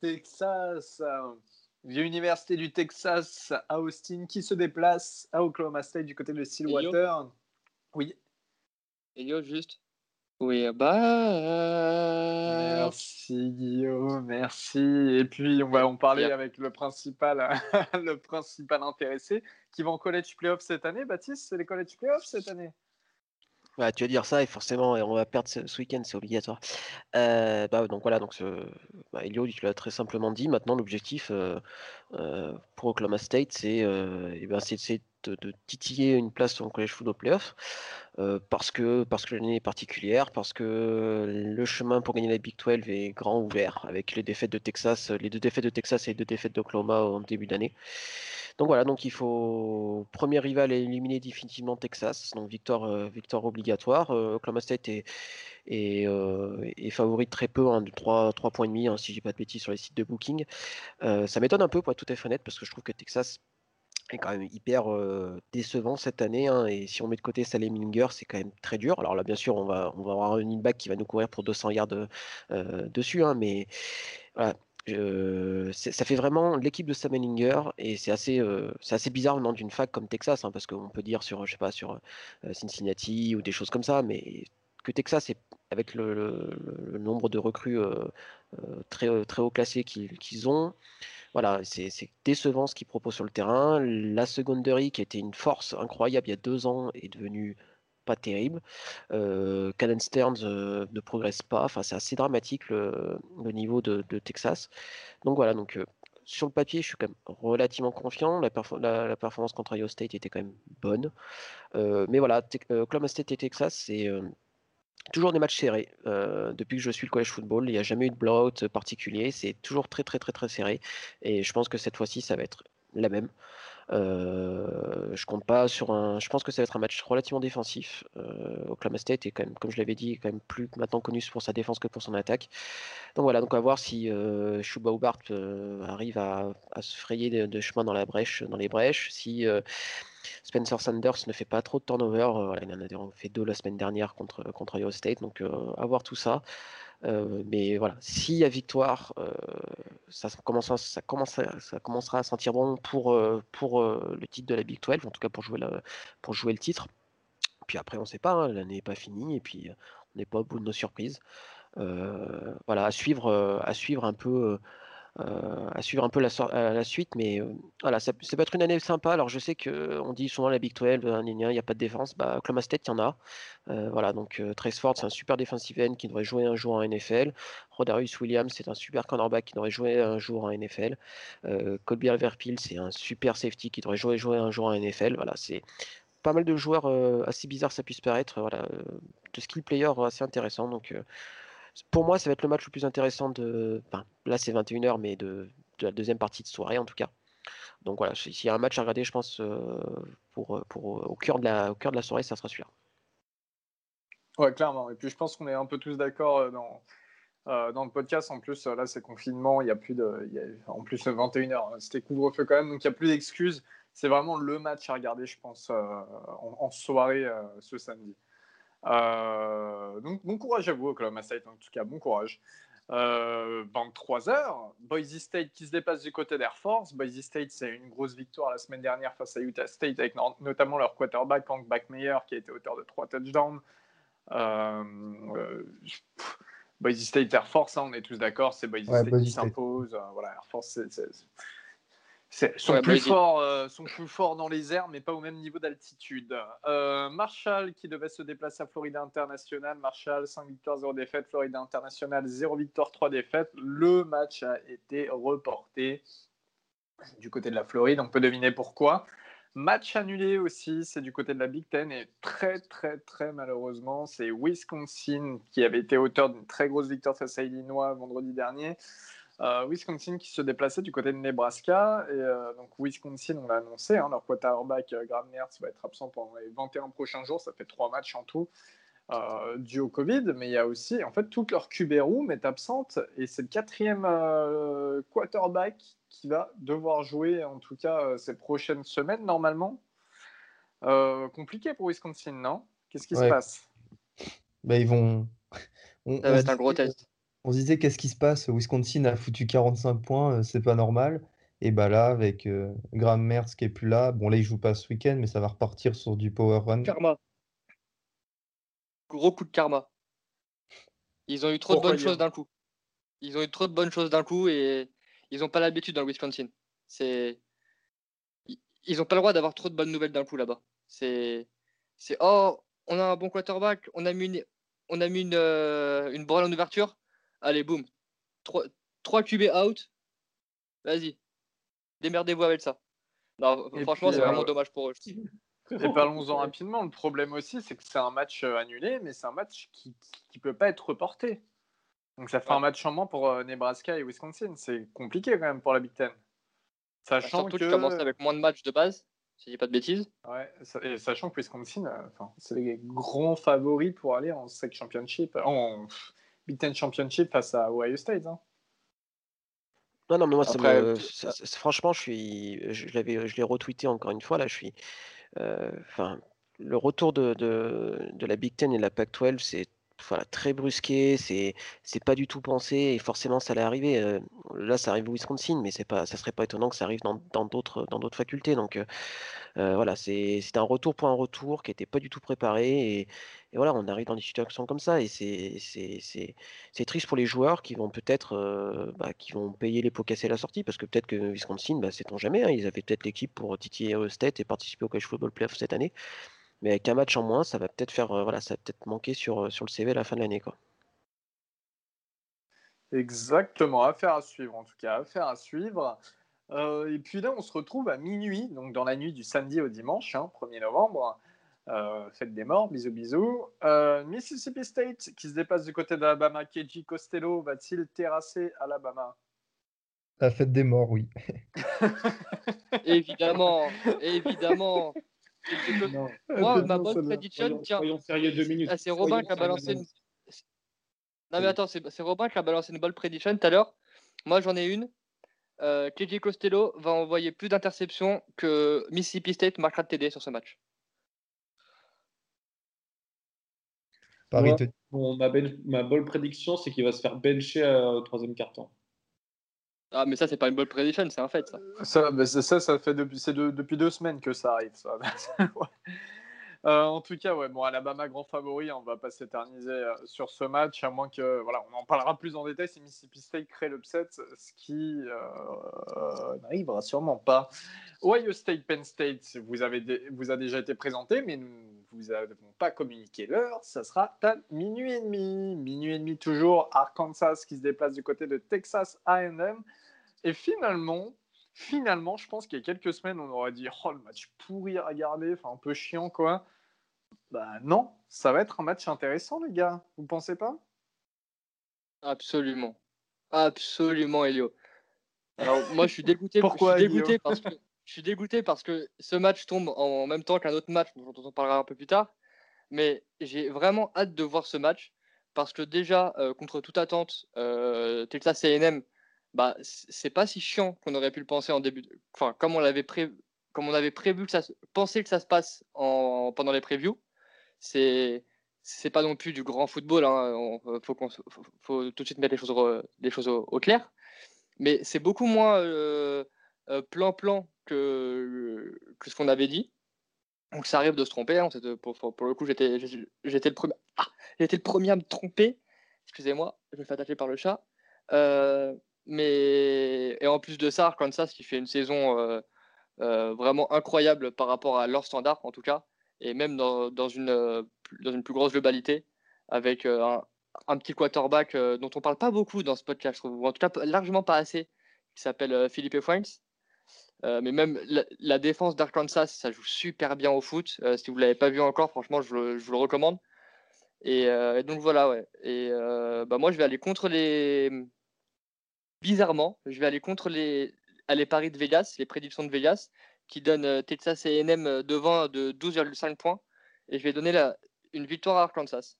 Texas, l'Université du Texas à Austin qui se déplace à Oklahoma State du côté de Stillwater. Oui. Et yo, juste, oui, bah. Merci Guillaume, merci. Et puis on va en parler avec le principal, le principal intéressé qui va en college playoff cette année. Baptiste, c'est les college playoffs cette année? Tu vas dire ça et forcément on va perdre ce, week-end, c'est obligatoire. Euh, bah, donc voilà, donc ce, bah, Elio, tu l'as très simplement dit. Maintenant, l'objectif euh, euh, pour Oklahoma State, c'est eh ben, de, titiller une place en college football playoff parce que parce que l'année est particulière, parce que le chemin pour gagner la Big 12 est grand ouvert avec les défaites de Texas, les deux défaites de Texas et les deux défaites d'Oklahoma en début d'année. Donc voilà, donc il faut premier rival éliminer définitivement Texas, donc victoire, euh, victoire obligatoire. Euh, Oklahoma State est, est, euh, favori de très peu, hein, de 3, 3 points et demi, hein, si j'ai pas de bêtises sur les sites de booking. ça m'étonne un peu tout à fait honnête, parce que je trouve que Texas est quand même hyper décevant cette année. Hein, et si on met de côté Salem Minger, c'est quand même très dur. Alors là, bien sûr, on va, avoir un running back qui va nous courir pour 200 yards dessus, mais voilà ça fait vraiment l'équipe de Sam et c'est assez, c'est assez bizarre venant d'une fac comme Texas, hein, parce qu'on peut dire sur, je sais pas, sur Cincinnati ou des choses comme ça, mais que Texas, avec le, nombre de recrues très, très haut classés qu'ils ont, voilà, c'est décevant ce qu'ils proposent sur le terrain. La secondary, qui était une force incroyable il y a deux ans, est devenue pas terrible. Euh, Stearns euh, ne progresse pas. Enfin, c'est assez dramatique le, niveau de, Texas. Donc voilà, donc euh, sur le papier, je suis quand même relativement confiant. La, performance contre Iowa State était quand même bonne. Euh, mais voilà, Oklahoma State et Texas, c'est toujours des matchs serrés. depuis que je suis le college football, il n'y a jamais eu de blowout particulier. C'est toujours très très très très serré. Et je pense que cette fois-ci, ça va être la même. Je compte pas sur un. Je pense que ça va être un match relativement défensif. Oklahoma State est quand même, comme je l'avais dit, quand même plus maintenant connu pour sa défense que pour son attaque. Donc voilà, donc on va voir si euh, Shuba euh, arrive à, se frayer de, chemin dans la brèche, dans les brèches. Si Spencer Sanders ne fait pas trop de turnover, voilà, il en a fait deux la semaine dernière contre contre Iowa State. Donc à voir tout ça. Euh, mais voilà, s'il y a victoire, euh, ça, commence ça, commence ça commencera à sentir bon pour, euh, pour le titre de la Big 12, en tout cas pour jouer, pour jouer le titre. Puis après, on ne sait pas, hein, l'année n'est pas finie et puis on n'est pas au bout de nos surprises. voilà, à suivre, à suivre un peu à suivre un peu la, suite. Mais euh, voilà, ça, peut être une année sympa. Alors je sais qu'on dit souvent la Big 12, il n'y a pas de défense. Bah, Oklahoma State, il y en a. Euh, voilà, donc Trace Ford, c'est un super defensive end qui devrait jouer un jour en NFL. Rodarius Williams, c'est un super cornerback qui devrait jouer un jour en NFL. Colby Alverpil, c'est un super safety qui devrait jouer, jouer un jour en NFL. Voilà, c'est pas mal de joueurs assez bizarres ça puisse paraître. Voilà, de skill players assez intéressants. Donc pour moi, ça va être le match le plus intéressant de. là, c'est 21h, mais de, la deuxième partie de soirée, en tout cas. Donc voilà, s'il y a un match à regarder, je pense, euh, pour, euh, pour, au, cœur de la, au cœur de la soirée, ça sera celui-là. Ouais, clairement. Et puis, je pense qu'on est un peu tous d'accord euh, dans, dans le podcast. En plus, là, c'est confinement, il y a plus de. En plus, 21h, hein, c'était couvre-feu quand même, donc il n'y a plus d'excuses. C'est vraiment le match à regarder, je pense, en, soirée ce samedi. Euh, donc bon courage à vous, Oklahoma State, en tout cas, bon courage. Euh, 23 heures, Boise State qui se dépasse du côté d'Air Force. Boise State, c'est une grosse victoire la semaine dernière face à Utah State avec notamment leur quarterback, Hank Backmeyer, qui a été auteur de trois touchdowns. Euh, euh Boise State Air Force, hein, on est tous d'accord, c'est Boise State qui s'impose. Voilà, Air Force, c'est sont, plus forts, euh, sont plus forts dans les airs, mais pas au même niveau d'altitude. Euh, Marshall qui devait se déplacer à Florida International. Marshall, 5 victoires, 0 défaites. Florida International, 0 victoire, 3 défaites. Le match a été reporté du côté de la Floride. On peut deviner pourquoi. Match annulé aussi, c'est du côté de la Big Ten et très très très malheureusement, c'est Wisconsin qui avait été auteur d'une très grosse victoire face à Illinois vendredi dernier. Euh, Wisconsin qui se déplaçait du côté de Nebraska. Et euh, donc Wisconsin, on l'a annoncé, hein, leur quarterback euh, Graham va être absent pendant les 21 prochains jours. Ça fait trois matchs en tout euh, dû au Covid. Mais il y a aussi, en fait, toute leur QB room est absente. Et c'est le quatrième euh, quarterback qui va devoir jouer, en tout cas, euh, ces prochaines semaines, normalement. Euh, compliqué pour Wisconsin, non? Qu'est-ce qui se passe? Bah, ils vont. On, Ça va être un gros test. On se disait qu'est-ce qui se passe? Wisconsin a foutu 45 points, euh, c'est pas normal. Et bah là, avec euh, Graham Mertz qui est plus là, bon là il joue pas ce week-end, mais ça va repartir sur du power run. Karma. Gros coup de karma. Ils ont eu trop Pourquoi, de bonnes choses d'un coup. Ils ont eu trop de bonnes choses d'un coup et ils n'ont pas l'habitude dans le Wisconsin. C'est ils- ils n'ont pas le droit d'avoir trop de bonnes nouvelles d'un coup là-bas. C'est c'est oh on a un bon quarterback, on a mis une on a mis une, euh, une branle en ouverture. Allez boum. 3, 3 QB out. Vas-y. Démerdez-vous avec ça. Non, Et franchement, c'est euh, vraiment dommage pour eux. Et parlons-en rapidement. Le problème aussi, c'est que c'est un match euh, annulé, mais c'est un match qui ne peut pas être reporté. Donc ça fait Ouais. un match en moins pour euh, Nebraska et Wisconsin. C'est compliqué quand même pour la Big Ten. Sachant Surtout que, tu commences avec moins de matchs de base, si je dis pas de bêtises. ouais, et sachant que Wisconsin, euh, c'est les grands favoris pour aller en SEC Championship, en Big Ten Championship face à Ohio State. hein. Non, non, mais moi, Après, me- ça- franchement, je suis, je, l'avais, je l'ai retweeté encore une fois. Là, je suis, euh, le retour de, de, de la Big Ten et de la Pac-12, c'est voilà, très brusqué, c'est, c'est pas du tout pensé et forcément, ça allait arriver. là, ça arrive au Wisconsin, mais c'est pas, ça serait pas étonnant que ça arrive dans, d'autres, dans d'autres facultés. Donc, voilà, c'est, un retour pour un retour qui était pas du tout préparé et, voilà, on arrive dans des situations comme ça et c'est, c'est, triste pour les joueurs qui vont peut-être bah, qui vont payer les pots cassés à la sortie parce que peut-être que Wisconsin, bah, sait-on jamais, hein, ils avaient peut-être l'équipe pour titiller State et participer au College Football Playoff cette année. Mais avec un match en moins, ça va peut-être faire euh, voilà, ça va peut-être manquer sur, euh, sur le CV à la fin de l'année. Quoi. Exactement, affaire à suivre en tout cas, affaire à suivre. Euh, et puis là, on se retrouve à minuit, donc dans la nuit du samedi au dimanche, hein, 1er novembre. Euh, fête des morts, bisous bisous. Euh, Mississippi State qui se dépasse du côté d'Alabama, Keiji Costello va-t-il terrasser Alabama? La fête des morts, oui. Évidemment, évidemment. Non. Moi, ma Non, bonne prediction, Soyons, tiens, soyons sérieux deux minutes. ah, c'est Robin Soyons qui a balancé une. Non mais attends, c'est c'est Robin qui a balancé une bonne prediction tout à l'heure. Moi j'en ai une. Euh, KJ Costello va envoyer plus d'interceptions que Mississippi State marquera de TD sur ce match. Paris Ouais. te- Bon, ma, ben- ma bonne prédiction, c'est qu'il va se faire bencher euh, au troisième quart-temps. Ah mais ça c'est pas une bonne prediction, c'est un fait ça. Ça, bah, ça, ça fait depuis, depuis deux semaines que ça arrive. Ça. Euh, en tout cas, ouais, bon, Alabama grand favori, on va pas s'éterniser euh, sur ce match, à moins que, voilà, on en parlera plus en détail si Mississippi State crée l'upset, ce qui euh, n'arrivera sûrement pas. Ohio State, Penn State, vous, avez vous a déjà été présenté, mais nous vous avons pas communiqué l'heure. Ça sera à minuit et demi. Minuit et demi toujours, Arkansas qui se déplace du côté de Texas A&M. Et finalement, finalement, je pense qu'il y a quelques semaines, on aurait dit oh le match pourri à regarder, enfin un peu chiant quoi. Bah non, ça va être un match intéressant les gars. Vous pensez pas? Absolument. Absolument, Elio. Alors, moi, je suis dégoûté. Pourquoi, je suis dégoûté Elio? parce que je suis dégoûté parce que ce match tombe en même temps qu'un autre match dont on parlera un peu plus tard. Mais j'ai vraiment hâte de voir ce match parce que déjà, euh, contre toute attente, euh, Texas A&M, bah, c'est pas si chiant qu'on aurait pu le penser en début. de- Enfin, comme on l'avait prévu, comme on avait prévu que ça, se- que ça se passe en... pendant les previews. C'est c'est pas non plus du grand football. Hein. On- faut, qu'on faut, tout de suite mettre les choses, au- choses au, clair. Mais c'est beaucoup moins euh, euh, plan-plan que, que ce qu'on avait dit. Donc ça arrive de se tromper. hein. Pour- pour le coup, j'étais j'étais le premier. Ah, j'étais le premier à me tromper. Excusez-moi, je me fais attaquer par le chat. Euh, mais et en plus de ça, Arkansas qui fait une saison euh, euh, vraiment incroyable par rapport à leur standard en tout cas, et même dans, une, euh, dans une plus grosse globalité, avec un, petit quarterback dont on parle pas beaucoup dans ce podcast, ou en tout cas largement pas assez, qui s'appelle Philippe Franks. Euh, mais même la, défense d'Arkansas, ça joue super bien au foot. Si vous ne l'avez pas vu encore, franchement, je, vous le recommande. Et, donc voilà, ouais. Et bah, moi, je vais aller contre les. Bizarrement, je vais aller contre les, les paris de Vegas, les prédictions de Vegas, qui donnent Texas et NM devant de 12,5 points. Et je vais donner la, une victoire à Arkansas.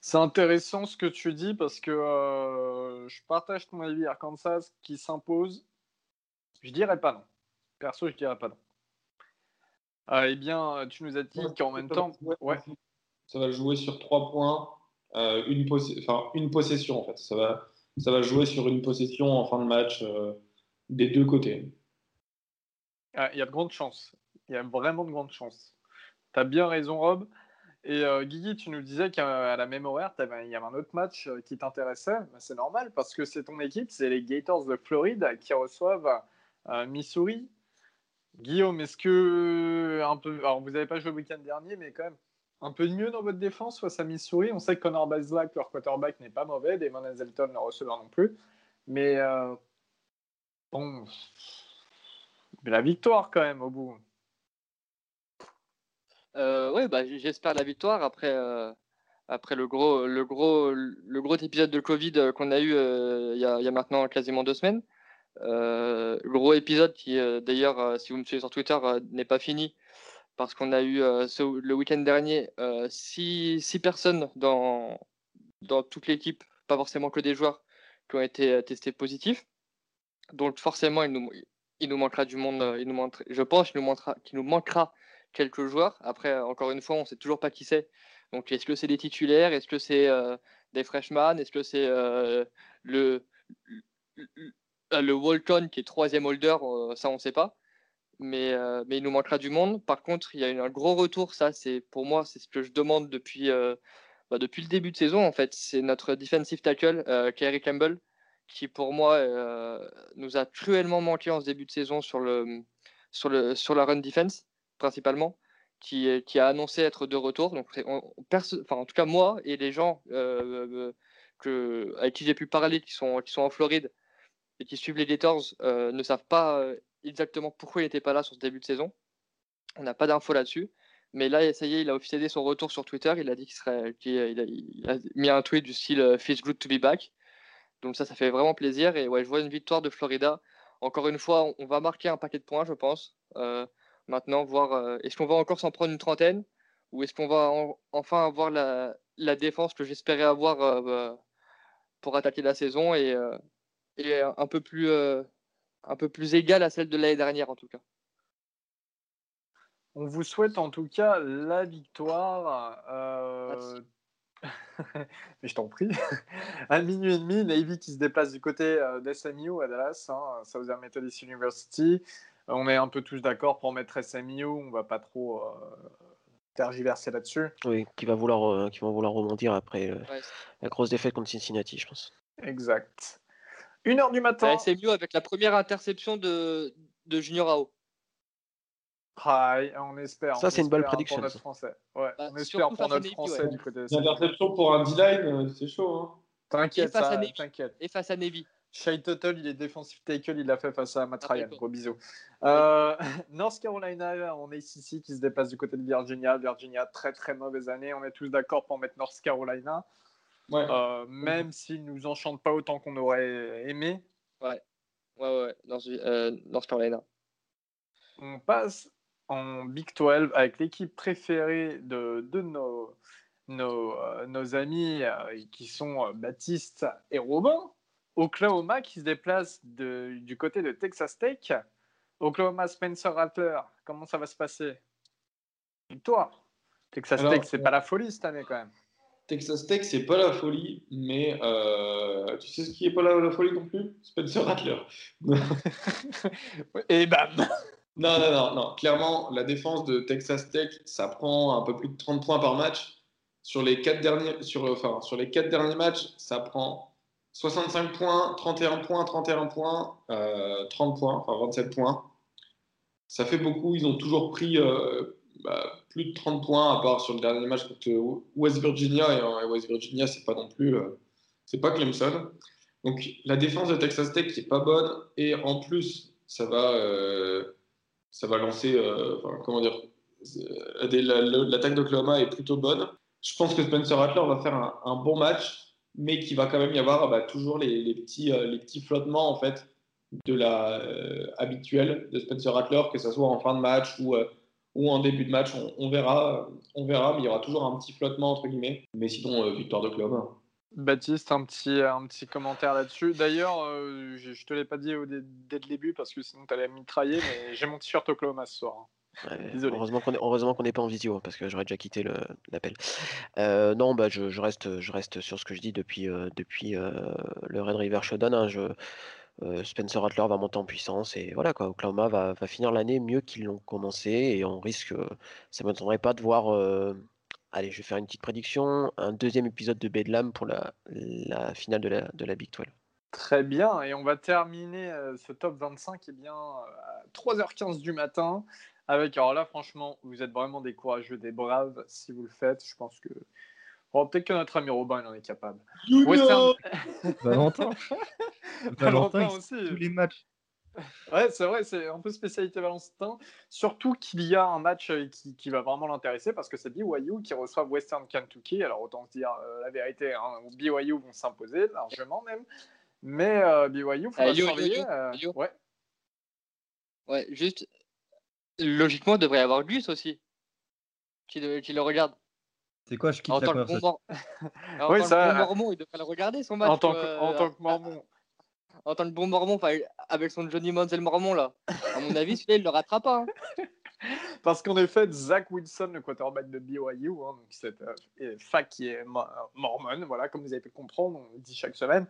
C'est intéressant ce que tu dis parce que euh, je partage ton avis Arkansas qui s'impose. Je dirais pas non. Perso, je dirais pas non. Ah, eh bien, tu nous as dit qu'en même temps, ouais. ça va jouer sur trois points, euh, une, possession en fait. Ça va, ça va jouer sur une possession en fin de match euh, des deux côtés. Ah, il y a de grandes chances. Il y a vraiment de grandes chances. Tu as bien raison, Rob. Et euh, Guigui, tu nous disais qu'à la même horaire, il y avait un autre match euh, qui t'intéressait. c'est normal parce que c'est ton équipe, c'est les Gators de Floride qui reçoivent Missouri. Guillaume, est-ce que un peu, alors vous n'avez pas joué le week-end dernier, mais quand même un peu de mieux dans votre défense face à Missouri. On sait que Connor Bazelak, leur quarterback, n'est pas mauvais, Damon Hazelton, le receveur non plus. Mais bon, mais la victoire quand même au bout. Euh, oui, bah, j'espère la victoire après, euh, après le, gros, le, gros, le gros épisode de Covid euh, qu'on a eu il y a, y, a, maintenant quasiment deux semaines. gros épisode qui, d'ailleurs, si vous me suivez sur Twitter, n'est pas fini parce qu'on a eu le week-end dernier six, six, personnes dans, dans toute l'équipe, pas forcément que des joueurs, qui ont été testés positifs. Donc forcément, il nous, il nous manquera du monde. Je pense qu'il nous, nous manquera quelques joueurs. Après, encore une fois, on ne sait toujours pas qui c'est. Donc, est-ce que c'est des titulaires? Est-ce que c'est euh, des freshmen? Est-ce que c'est euh, le, le, Walton qui est troisième holder? Euh, Ça, on ne sait pas. Mais, mais il nous manquera du monde. Par contre, il y a eu un gros retour. Ça, c'est pour moi, c'est ce que je demande depuis, bah, depuis le début de saison. En fait, c'est notre defensive tackle, Kerry Campbell, qui pour moi nous a cruellement manqué en ce début de saison sur, le, sur, le, sur la run defense principalement, qui, qui, a annoncé être de retour. Donc, enfin, en tout cas, moi et les gens euh, euh, que, avec qui j'ai pu parler, qui sont, qui sont en Floride et qui suivent les Gators, euh, ne savent pas exactement pourquoi il n'était pas là sur ce début de saison. On n'a pas d'infos là-dessus. Mais là, ça y est, il a officialisé son retour sur Twitter. Il a dit qu'il serait, il, a, mis un tweet du style Feels good to be back. Donc ça, ça fait vraiment plaisir. Et ouais, je vois une victoire de Florida. Encore une fois, on, va marquer un paquet de points, je pense. Maintenant, voir euh, est-ce qu'on va encore s'en prendre une trentaine? Ou est-ce qu'on va enfin avoir la, la défense que j'espérais avoir euh, pour attaquer la saison et, euh, et un peu plus un peu plus égale à celle de l'année dernière en tout cas. On vous souhaite en tout cas la victoire. Mais je t'en prie. à minuit et demi, Navy qui se déplace du côté d'SMU à Dallas, hein, Southern Methodist University. On est un peu tous d'accord pour mettre SMU, on va pas trop euh, tergiverser là-dessus. Oui, qui va vouloir, euh, qui vont vouloir rebondir après euh, la grosse défaite contre Cincinnati, je pense. Exact. Une heure du matin. SMU avec la première interception de, de Junior AO. Ah, on espère. Ça, c'est une bonne prédiction. Pour notre français. Ouais, bah, on espère pour notre français du côté de Une interception pour un D-line, c'est chaud. Hein. T'inquiète, t'inquiète. Et face à Navy. Shay Tuttle, il est défensif tackle, il l'a fait face à Matt ah, Ryan. Gros bisous. Euh, North Carolina, on est ici qui se dépasse du côté de Virginia. Virginia, très très mauvaise année. On est tous d'accord pour mettre North Carolina. Euh, même s'ils ne nous enchantent pas autant qu'on aurait aimé. Ouais, ouais, ouais, euh, North, Carolina. On passe en Big 12 avec l'équipe préférée de, de nos, nos, nos amis qui sont Baptiste et Robin. Oklahoma qui se déplace du côté de Texas Tech. Oklahoma Spencer Rattler, comment ça va se passer? Victoire. Texas Tech, c'est pas la folie cette année quand même. Texas Tech, c'est pas la folie, mais euh, tu sais ce qui est pas la, folie non plus? Spencer Rattler. Et bam Non, non, non, non. Clairement, la défense de Texas Tech, ça prend un peu plus de 30 points par match. Sur les quatre derniers, sur, enfin, sur les quatre derniers matchs, ça prend 65 points, 31 points, 31 points, 30 euh, points, enfin 27 points. Ça fait beaucoup. Ils ont toujours pris euh, bah, plus de 30 points, à part sur le dernier match contre West Virginia. Et West Virginia, c'est pas non plus. Euh, c'est pas Clemson. Donc la défense de Texas Tech qui est pas bonne et en plus ça va, euh, ça va lancer, euh, comment dire, euh, l'attaque d'Oklahoma est plutôt bonne. Je pense que Spencer Rattler va faire un, bon match, mais qu'il va quand même y avoir bah, toujours les, petits, euh, les petits flottements en fait de la euh, habituelle de Spencer Rattler, que ce soit en fin de match ou, euh, ou en début de match, on, on verra, on verra, mais il y aura toujours un petit flottement entre guillemets. Mais sinon, euh, victoire d'Oklahoma. Baptiste, un petit, un petit commentaire là-dessus. D'ailleurs, euh, je, je te l'ai pas dit au dé- dès le début parce que sinon tu allais me mitrailler, mais j'ai mon t-shirt Oklahoma ce soir. Ouais, Désolé. Heureusement qu'on est, heureusement qu'on n'est pas en visio parce que j'aurais déjà quitté l'appel. Euh, non, bah je, je reste, je reste sur ce que je dis depuis, euh, depuis euh, le Red River Showdown. hein. Je, euh, Spencer Rattler va monter en puissance et voilà quoi. Oklahoma va, finir l'année mieux qu'ils l'ont commencé et on risque, euh, ça ne m'étonnerait pas de voir. euh, allez, je vais faire une petite prédiction, un deuxième épisode de Bedlam pour la, finale de la, Big 12. Très bien, et on va terminer euh, ce top 25 eh bien, euh, à 3h15 du matin. Avec, alors là, franchement, vous êtes vraiment des courageux, des braves si vous le faites. Je pense que. Oh, Peut-être que notre ami Robin, il en est capable. Western... Valentin. Valentin aussi. tous les matchs. Ouais, c'est vrai, c'est un peu spécialité Valentin. Surtout qu'il y a un match euh, qui, qui va vraiment l'intéresser parce que c'est BYU qui reçoit Western Kentucky. Alors autant se dire euh, la vérité, hein, BYU vont s'imposer largement même. Mais euh, BYU, faut Ah, la yo, yo, surveiller. euh, ouais. Ouais, juste, logiquement, il devrait y avoir Gus aussi, qui, de- qui le regarde. C'est quoi, je quitte En la tant que bon, conversation. mor- en Oui, tant que ça- bon mormon, il devrait le regarder son match. En tant, que, en euh, tant que mormon. en tant que bon mormon, avec son Johnny Manziel mormon là. À mon avis, celui-là, il le rattrape pas. hein. Parce qu'en effet, Zach Wilson, le quarterback de BYU, hein, donc cette euh, fac qui est mo- mormone, voilà, comme vous avez pu comprendre, on le dit chaque semaine.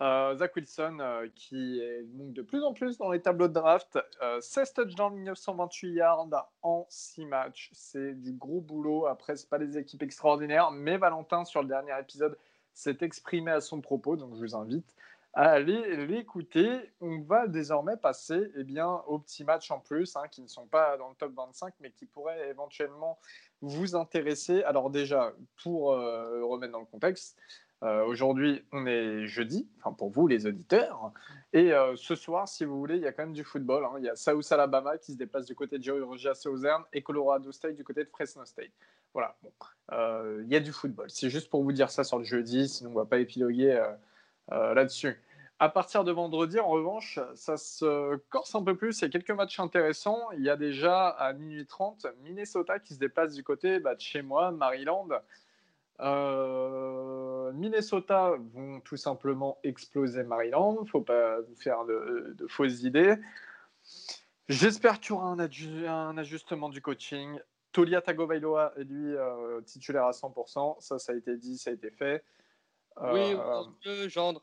Euh, Zach Wilson, euh, qui est de plus en plus dans les tableaux de draft, euh, 16 touchdowns, 1928 yards en 6 matchs. C'est du gros boulot. Après, c'est pas des équipes extraordinaires, mais Valentin, sur le dernier épisode, s'est exprimé à son propos, donc je vous invite à aller l'écouter. On va désormais passer eh bien, aux petits matchs en plus, hein, qui ne sont pas dans le top 25, mais qui pourraient éventuellement vous intéresser. Alors déjà, pour euh, remettre dans le contexte, euh, aujourd'hui, on est jeudi, enfin pour vous les auditeurs, et euh, ce soir, si vous voulez, il y a quand même du football. hein. Il y a South Alabama qui se déplace du côté de Georgia Southern et Colorado State du côté de Fresno State. Voilà, bon, il y a du football. C'est juste pour vous dire ça sur le jeudi, sinon on ne va pas épiloguer là-dessus. À partir de vendredi, en revanche, ça se corse un peu plus. Il y a quelques matchs intéressants. Il y a déjà à minuit 30 Minnesota qui se déplace du côté bah, de chez moi, Maryland. Euh, Minnesota vont tout simplement exploser Maryland. Il faut pas vous faire de, fausses idées. J'espère qu'il y aura un ajustement du coaching. Tolia Tagovailoa est lui euh, titulaire à 100%. Ça, ça a été dit, ça a été fait. Oui, Euh, on peut, gendre.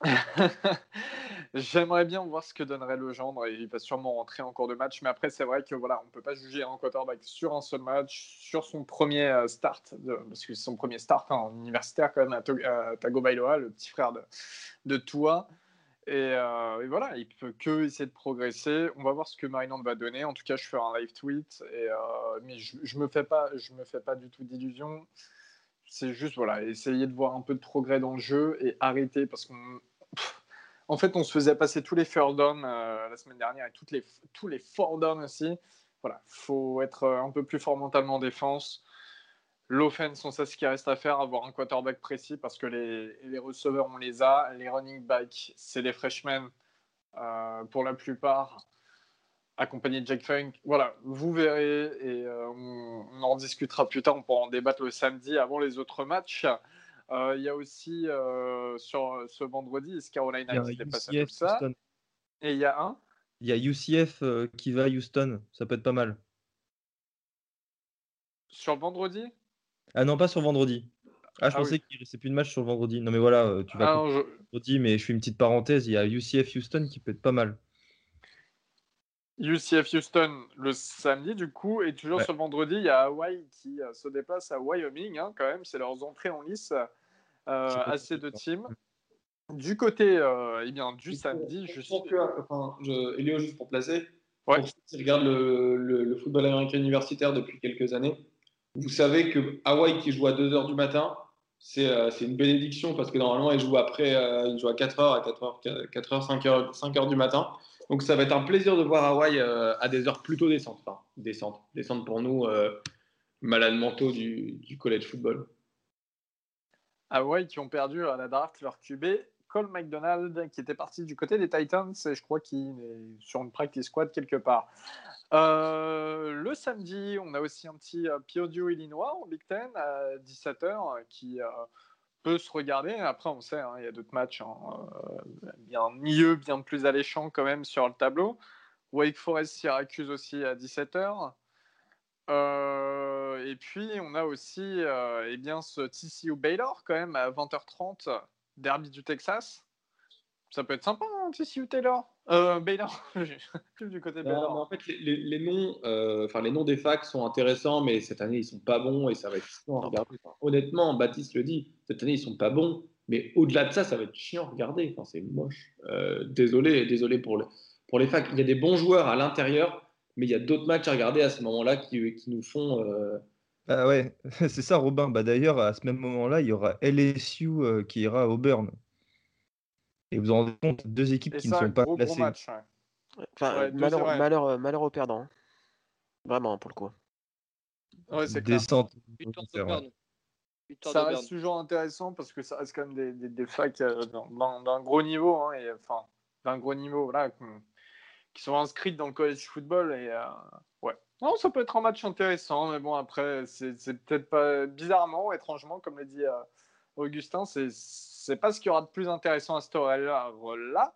J'aimerais bien voir ce que donnerait le gendre il va sûrement rentrer en cours de match. Mais après, c'est vrai que voilà, on ne peut pas juger un quarterback sur un seul match, sur son premier euh, start, de- parce que c'est son premier start hein, en universitaire quand même à, Tagovailoa, le petit frère de, de Tua. Et, euh, et voilà, il peut que essayer de progresser. On va voir ce que Maryland va donner. En tout cas, je ferai un live tweet. Et, euh, mais je, je me fais pas, je me fais pas du tout d'illusions. C'est juste voilà, essayer de voir un peu de progrès dans le jeu et arrêter parce qu'on en fait, on se faisait passer tous les third down euh, la semaine dernière et toutes les, tous les four down aussi. Voilà, faut être euh, un peu plus fort mentalement en défense. L'offense, on sait ce qu'il reste à faire, avoir un quarterback précis parce que les, les receveurs, on les a. Les running backs, c'est des freshmen euh, pour la plupart, accompagnés de Jake Funk. Voilà, vous verrez et euh, on, on en discutera plus tard. On pourra en débattre le samedi avant les autres matchs. Euh, Il y a aussi euh, sur ce vendredi, y Carolina a qui se dépasse tout ça. Houston. Et il y a un? Il y a UCF euh, qui va à Houston. Ça peut être pas mal. sur le vendredi? Ah non, pas sur vendredi. Ah, je Ah pensais oui. qu'il restait plus de match sur le vendredi. Non, mais voilà, tu vas Alors, couper je- vendredi, mais je fais une petite parenthèse. Il y a UCF Houston qui peut être pas mal. UCF Houston le samedi, du coup, et toujours Ouais. sur le vendredi, il y a Hawaii qui euh, se déplace à Wyoming, hein, quand même, c'est leurs entrées en lice euh, Je sais pas assez pourquoi. de teams. Du côté euh, eh bien, du samedi, je suis. pour que, enfin, je, Elio, juste pour placer, Ouais. pour ceux qui regardent le, le- le football américain universitaire depuis quelques années, vous savez que Hawaï qui joue à 2h du matin, c'est euh, c'est une bénédiction parce que normalement, ils jouent après, euh, ils jouent à 4h, à 4h, 4h 5h, 5h du matin. Donc ça va être un plaisir de voir Hawaï euh, à des heures plutôt décentes. Enfin, décentes. Décentes pour nous, euh, malades mentaux du, du college football. Hawaï qui ont perdu à la draft leur QB, Cole McDonald, qui était parti du côté des Titans, et je crois qu'il est sur une practice squad quelque part. Euh, le samedi, on a aussi un petit Piodio Illinois en Big Ten à 17h qui peut se regarder. Après, on sait, hein, il y a d'autres matchs hein, euh, bien mieux, bien plus alléchants quand même sur le tableau. Wake Forest Syracuse aussi à 17h. Euh, et puis, on a aussi euh, eh bien, ce TCU Baylor quand même à 20h30, derby du Texas. Ça peut être sympa, hein, TCU Taylor. Euh, Baylor, du côté Non, mais Baylor. en fait, les, les- les noms, euh, enfin les noms des facs sont intéressants, mais cette année ils sont pas bons et ça va être chiant à regarder. Enfin, honnêtement, Baptiste le dit, cette année ils sont pas bons, mais au-delà de ça, ça va être chiant à regarder. Enfin, c'est moche. Euh, désolé, désolé pour le, pour les facs. Il y a des bons joueurs à l'intérieur, mais il y a d'autres matchs à regarder à ce moment-là qui, qui nous font. euh, Ah ouais, c'est ça, Robin. Bah, D'ailleurs, à ce même moment-là, il y aura LSU euh, qui ira à Auburn. Et vous vous rendez compte, deux équipes Et qui ça, ne sont pas gros, gros classées. match. ouais. Enfin, Ouais, deux, malheur, malheur, malheur aux perdants. Vraiment, pour le coup. Ouais, c'est. Descente. Ça reste toujours intéressant parce que ça reste quand même des, des, des facs euh, d'un- gros niveau, hein, et, enfin, d'un gros niveau, voilà, qui sont inscrites dans le college football. Et, euh, ouais. Non, ça peut être un match intéressant, mais bon, après, c'est c'est peut-être pas bizarrement, étrangement, comme l'a dit euh, Augustin, c'est c'est pas ce qu'il y aura de plus intéressant à cette. Là,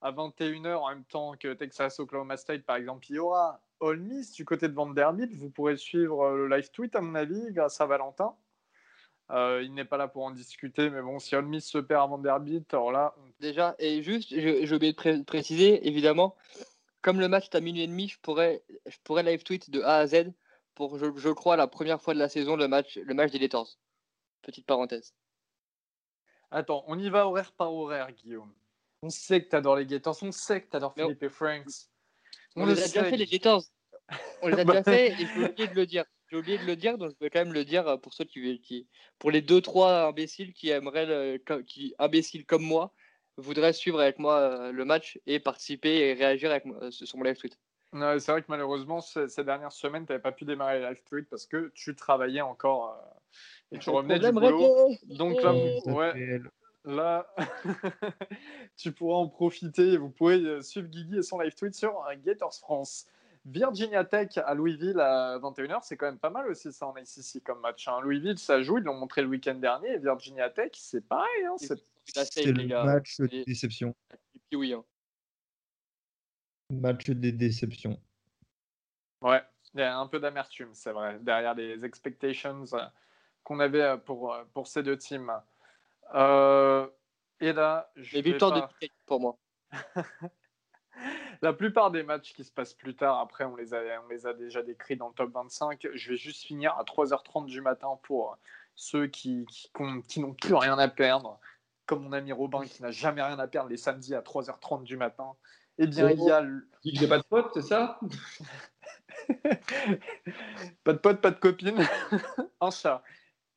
à 21h, en même temps que Texas Oklahoma State, par exemple, il y aura Ole Miss du côté de Vanderbilt. Vous pourrez suivre euh, le live tweet, à mon avis, grâce à Valentin. Euh, il n'est pas là pour en discuter, mais bon, si Ole Miss se perd à Vanderbilt, alors là, Déjà, et juste, j'ai oublié de pré- préciser, évidemment, comme le match est à minuit et demi, je pourrais, live tweet de A à Z pour, je, je crois, la première fois de la saison, le match, le match des Gators. Petite parenthèse. Attends, on y va horaire par horaire, Guillaume. On sait que t'adores les Gators, on sait que t'adores Philippe et Franks. On, le les a déjà sait. fait, les Gators. On les a Bah. déjà fait et j'ai oublié de le dire. J'ai oublié de le dire, donc je vais quand même le dire euh, pour ceux qui, qui pour les deux trois imbéciles qui aimeraient, le- qui imbéciles comme moi, voudraient suivre avec moi euh, le match et participer et réagir avec moi, euh, sur mon live tweet. C'est vrai que malheureusement, ce- ces dernières semaines, tu n'avais pas pu démarrer les live tweets parce que tu travaillais encore euh, et tu revenais du boulot. réglé. Donc là, vous- ouais, là tu pourras en profiter et vous pourrez euh, suivre Guigui et son live tweet sur euh, Gators France. Virginia Tech à Louisville à 21h, c'est quand même pas mal aussi ça en ACC comme match. hein. Louisville, ça joue, ils l'ont montré le week-end dernier. Et Virginia Tech, c'est pareil. hein, c'est- le match C'est- des déceptions. Puis oui, hein. Match des déceptions. Ouais, il y a un peu d'amertume, c'est vrai, derrière les expectations euh, qu'on avait euh, pour, euh, pour ces deux teams. Euh, et là, je Les vais victoires pas- de pour moi. La plupart des matchs qui se passent plus tard, après, on les a, on les a déjà décrits dans le top 25. Je vais juste finir à 3h30 du matin pour ceux qui, qui n'ont plus rien à perdre, comme mon ami Robin qui n'a jamais rien à perdre les samedis à 3h30 du matin. Eh bien, il y a Tu dis que j'ai pas de potes, c'est ça pas de pote, pas de copine, un chat.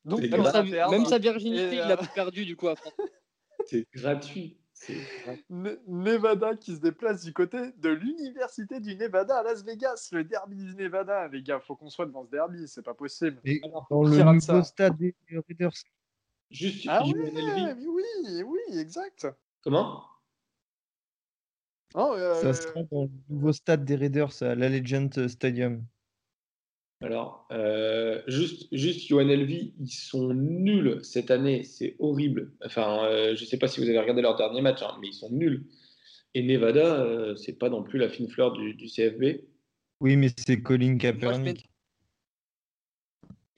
Donc, Même sa, même virginité, il a euh, perdu du coup. C'est gratuit. Nevada qui se déplace du côté de l'université du Nevada à Las Vegas, le derby du Nevada. Les gars, faut qu'on soit devant ce derby, c'est pas possible. Et Alors, dans le nouveau ça stade des Raiders. Juste Ah ouais, mais oui, oui, exact. Comment? Oh, euh, Ça sera dans le nouveau stade des Raiders à l'Allegiant Stadium. Alors, euh, juste, juste UNLV, ils sont nuls cette année, c'est horrible. Enfin, euh, je ne sais pas si vous avez regardé leur dernier match, hein, mais ils sont nuls. Et Nevada, euh, c'est pas non plus la fine fleur du, du CFB. Oui, mais c'est Colin Moi, je mets- Kaepernick.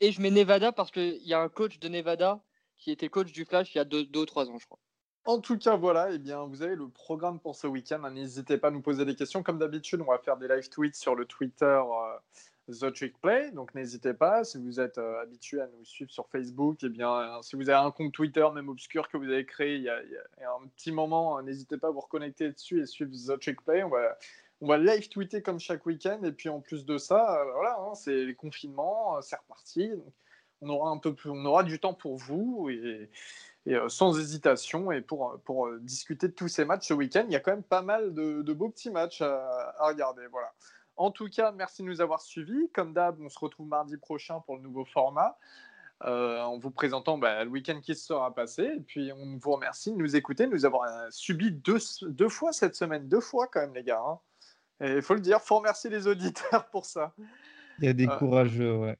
Et je mets Nevada parce qu'il y a un coach de Nevada qui était coach du Flash il y a deux, deux ou trois ans, je crois. En tout cas, voilà, eh bien, vous avez le programme pour ce week-end. hein. N'hésitez pas à nous poser des questions. Comme d'habitude, on va faire des live tweets sur le Twitter euh, The Trick Play. Donc, n'hésitez pas. Si vous êtes euh, habitué à nous suivre sur Facebook, eh bien, euh, si vous avez un compte Twitter, même obscur, que vous avez créé il y a, un petit moment, n'hésitez pas à vous reconnecter dessus et suivre The Trick Play. On va, on va live tweeter comme chaque week-end. Et puis, en plus de ça, voilà, hein, c'est les confinements, c'est reparti. On aura un peu on aura du temps pour vous et euh, sans hésitation et pour, pour euh, discuter de tous ces matchs ce week-end. Il y a quand même pas mal de, de beaux petits matchs à, à regarder. Voilà. En tout cas, merci de nous avoir suivis. Comme d'hab, on se retrouve mardi prochain pour le nouveau format. Euh, en vous présentant bah, le week-end qui sera passé. Et puis, on vous remercie de nous écouter, de nous avoir euh, subi deux, deux fois cette semaine, deux fois quand même, les gars. hein. Et il faut le dire, il faut remercier les auditeurs pour ça. Il y a des Euh, courageux, ouais.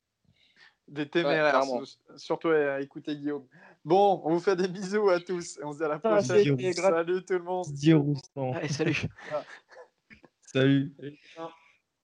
Des téméraires, surtout à écouter Guillaume. Bon, on vous fait des bisous à tous et on se dit à la Ah, prochaine. Salut tout le monde. Dieu Roustan. Allez, salut. Salut. Salut.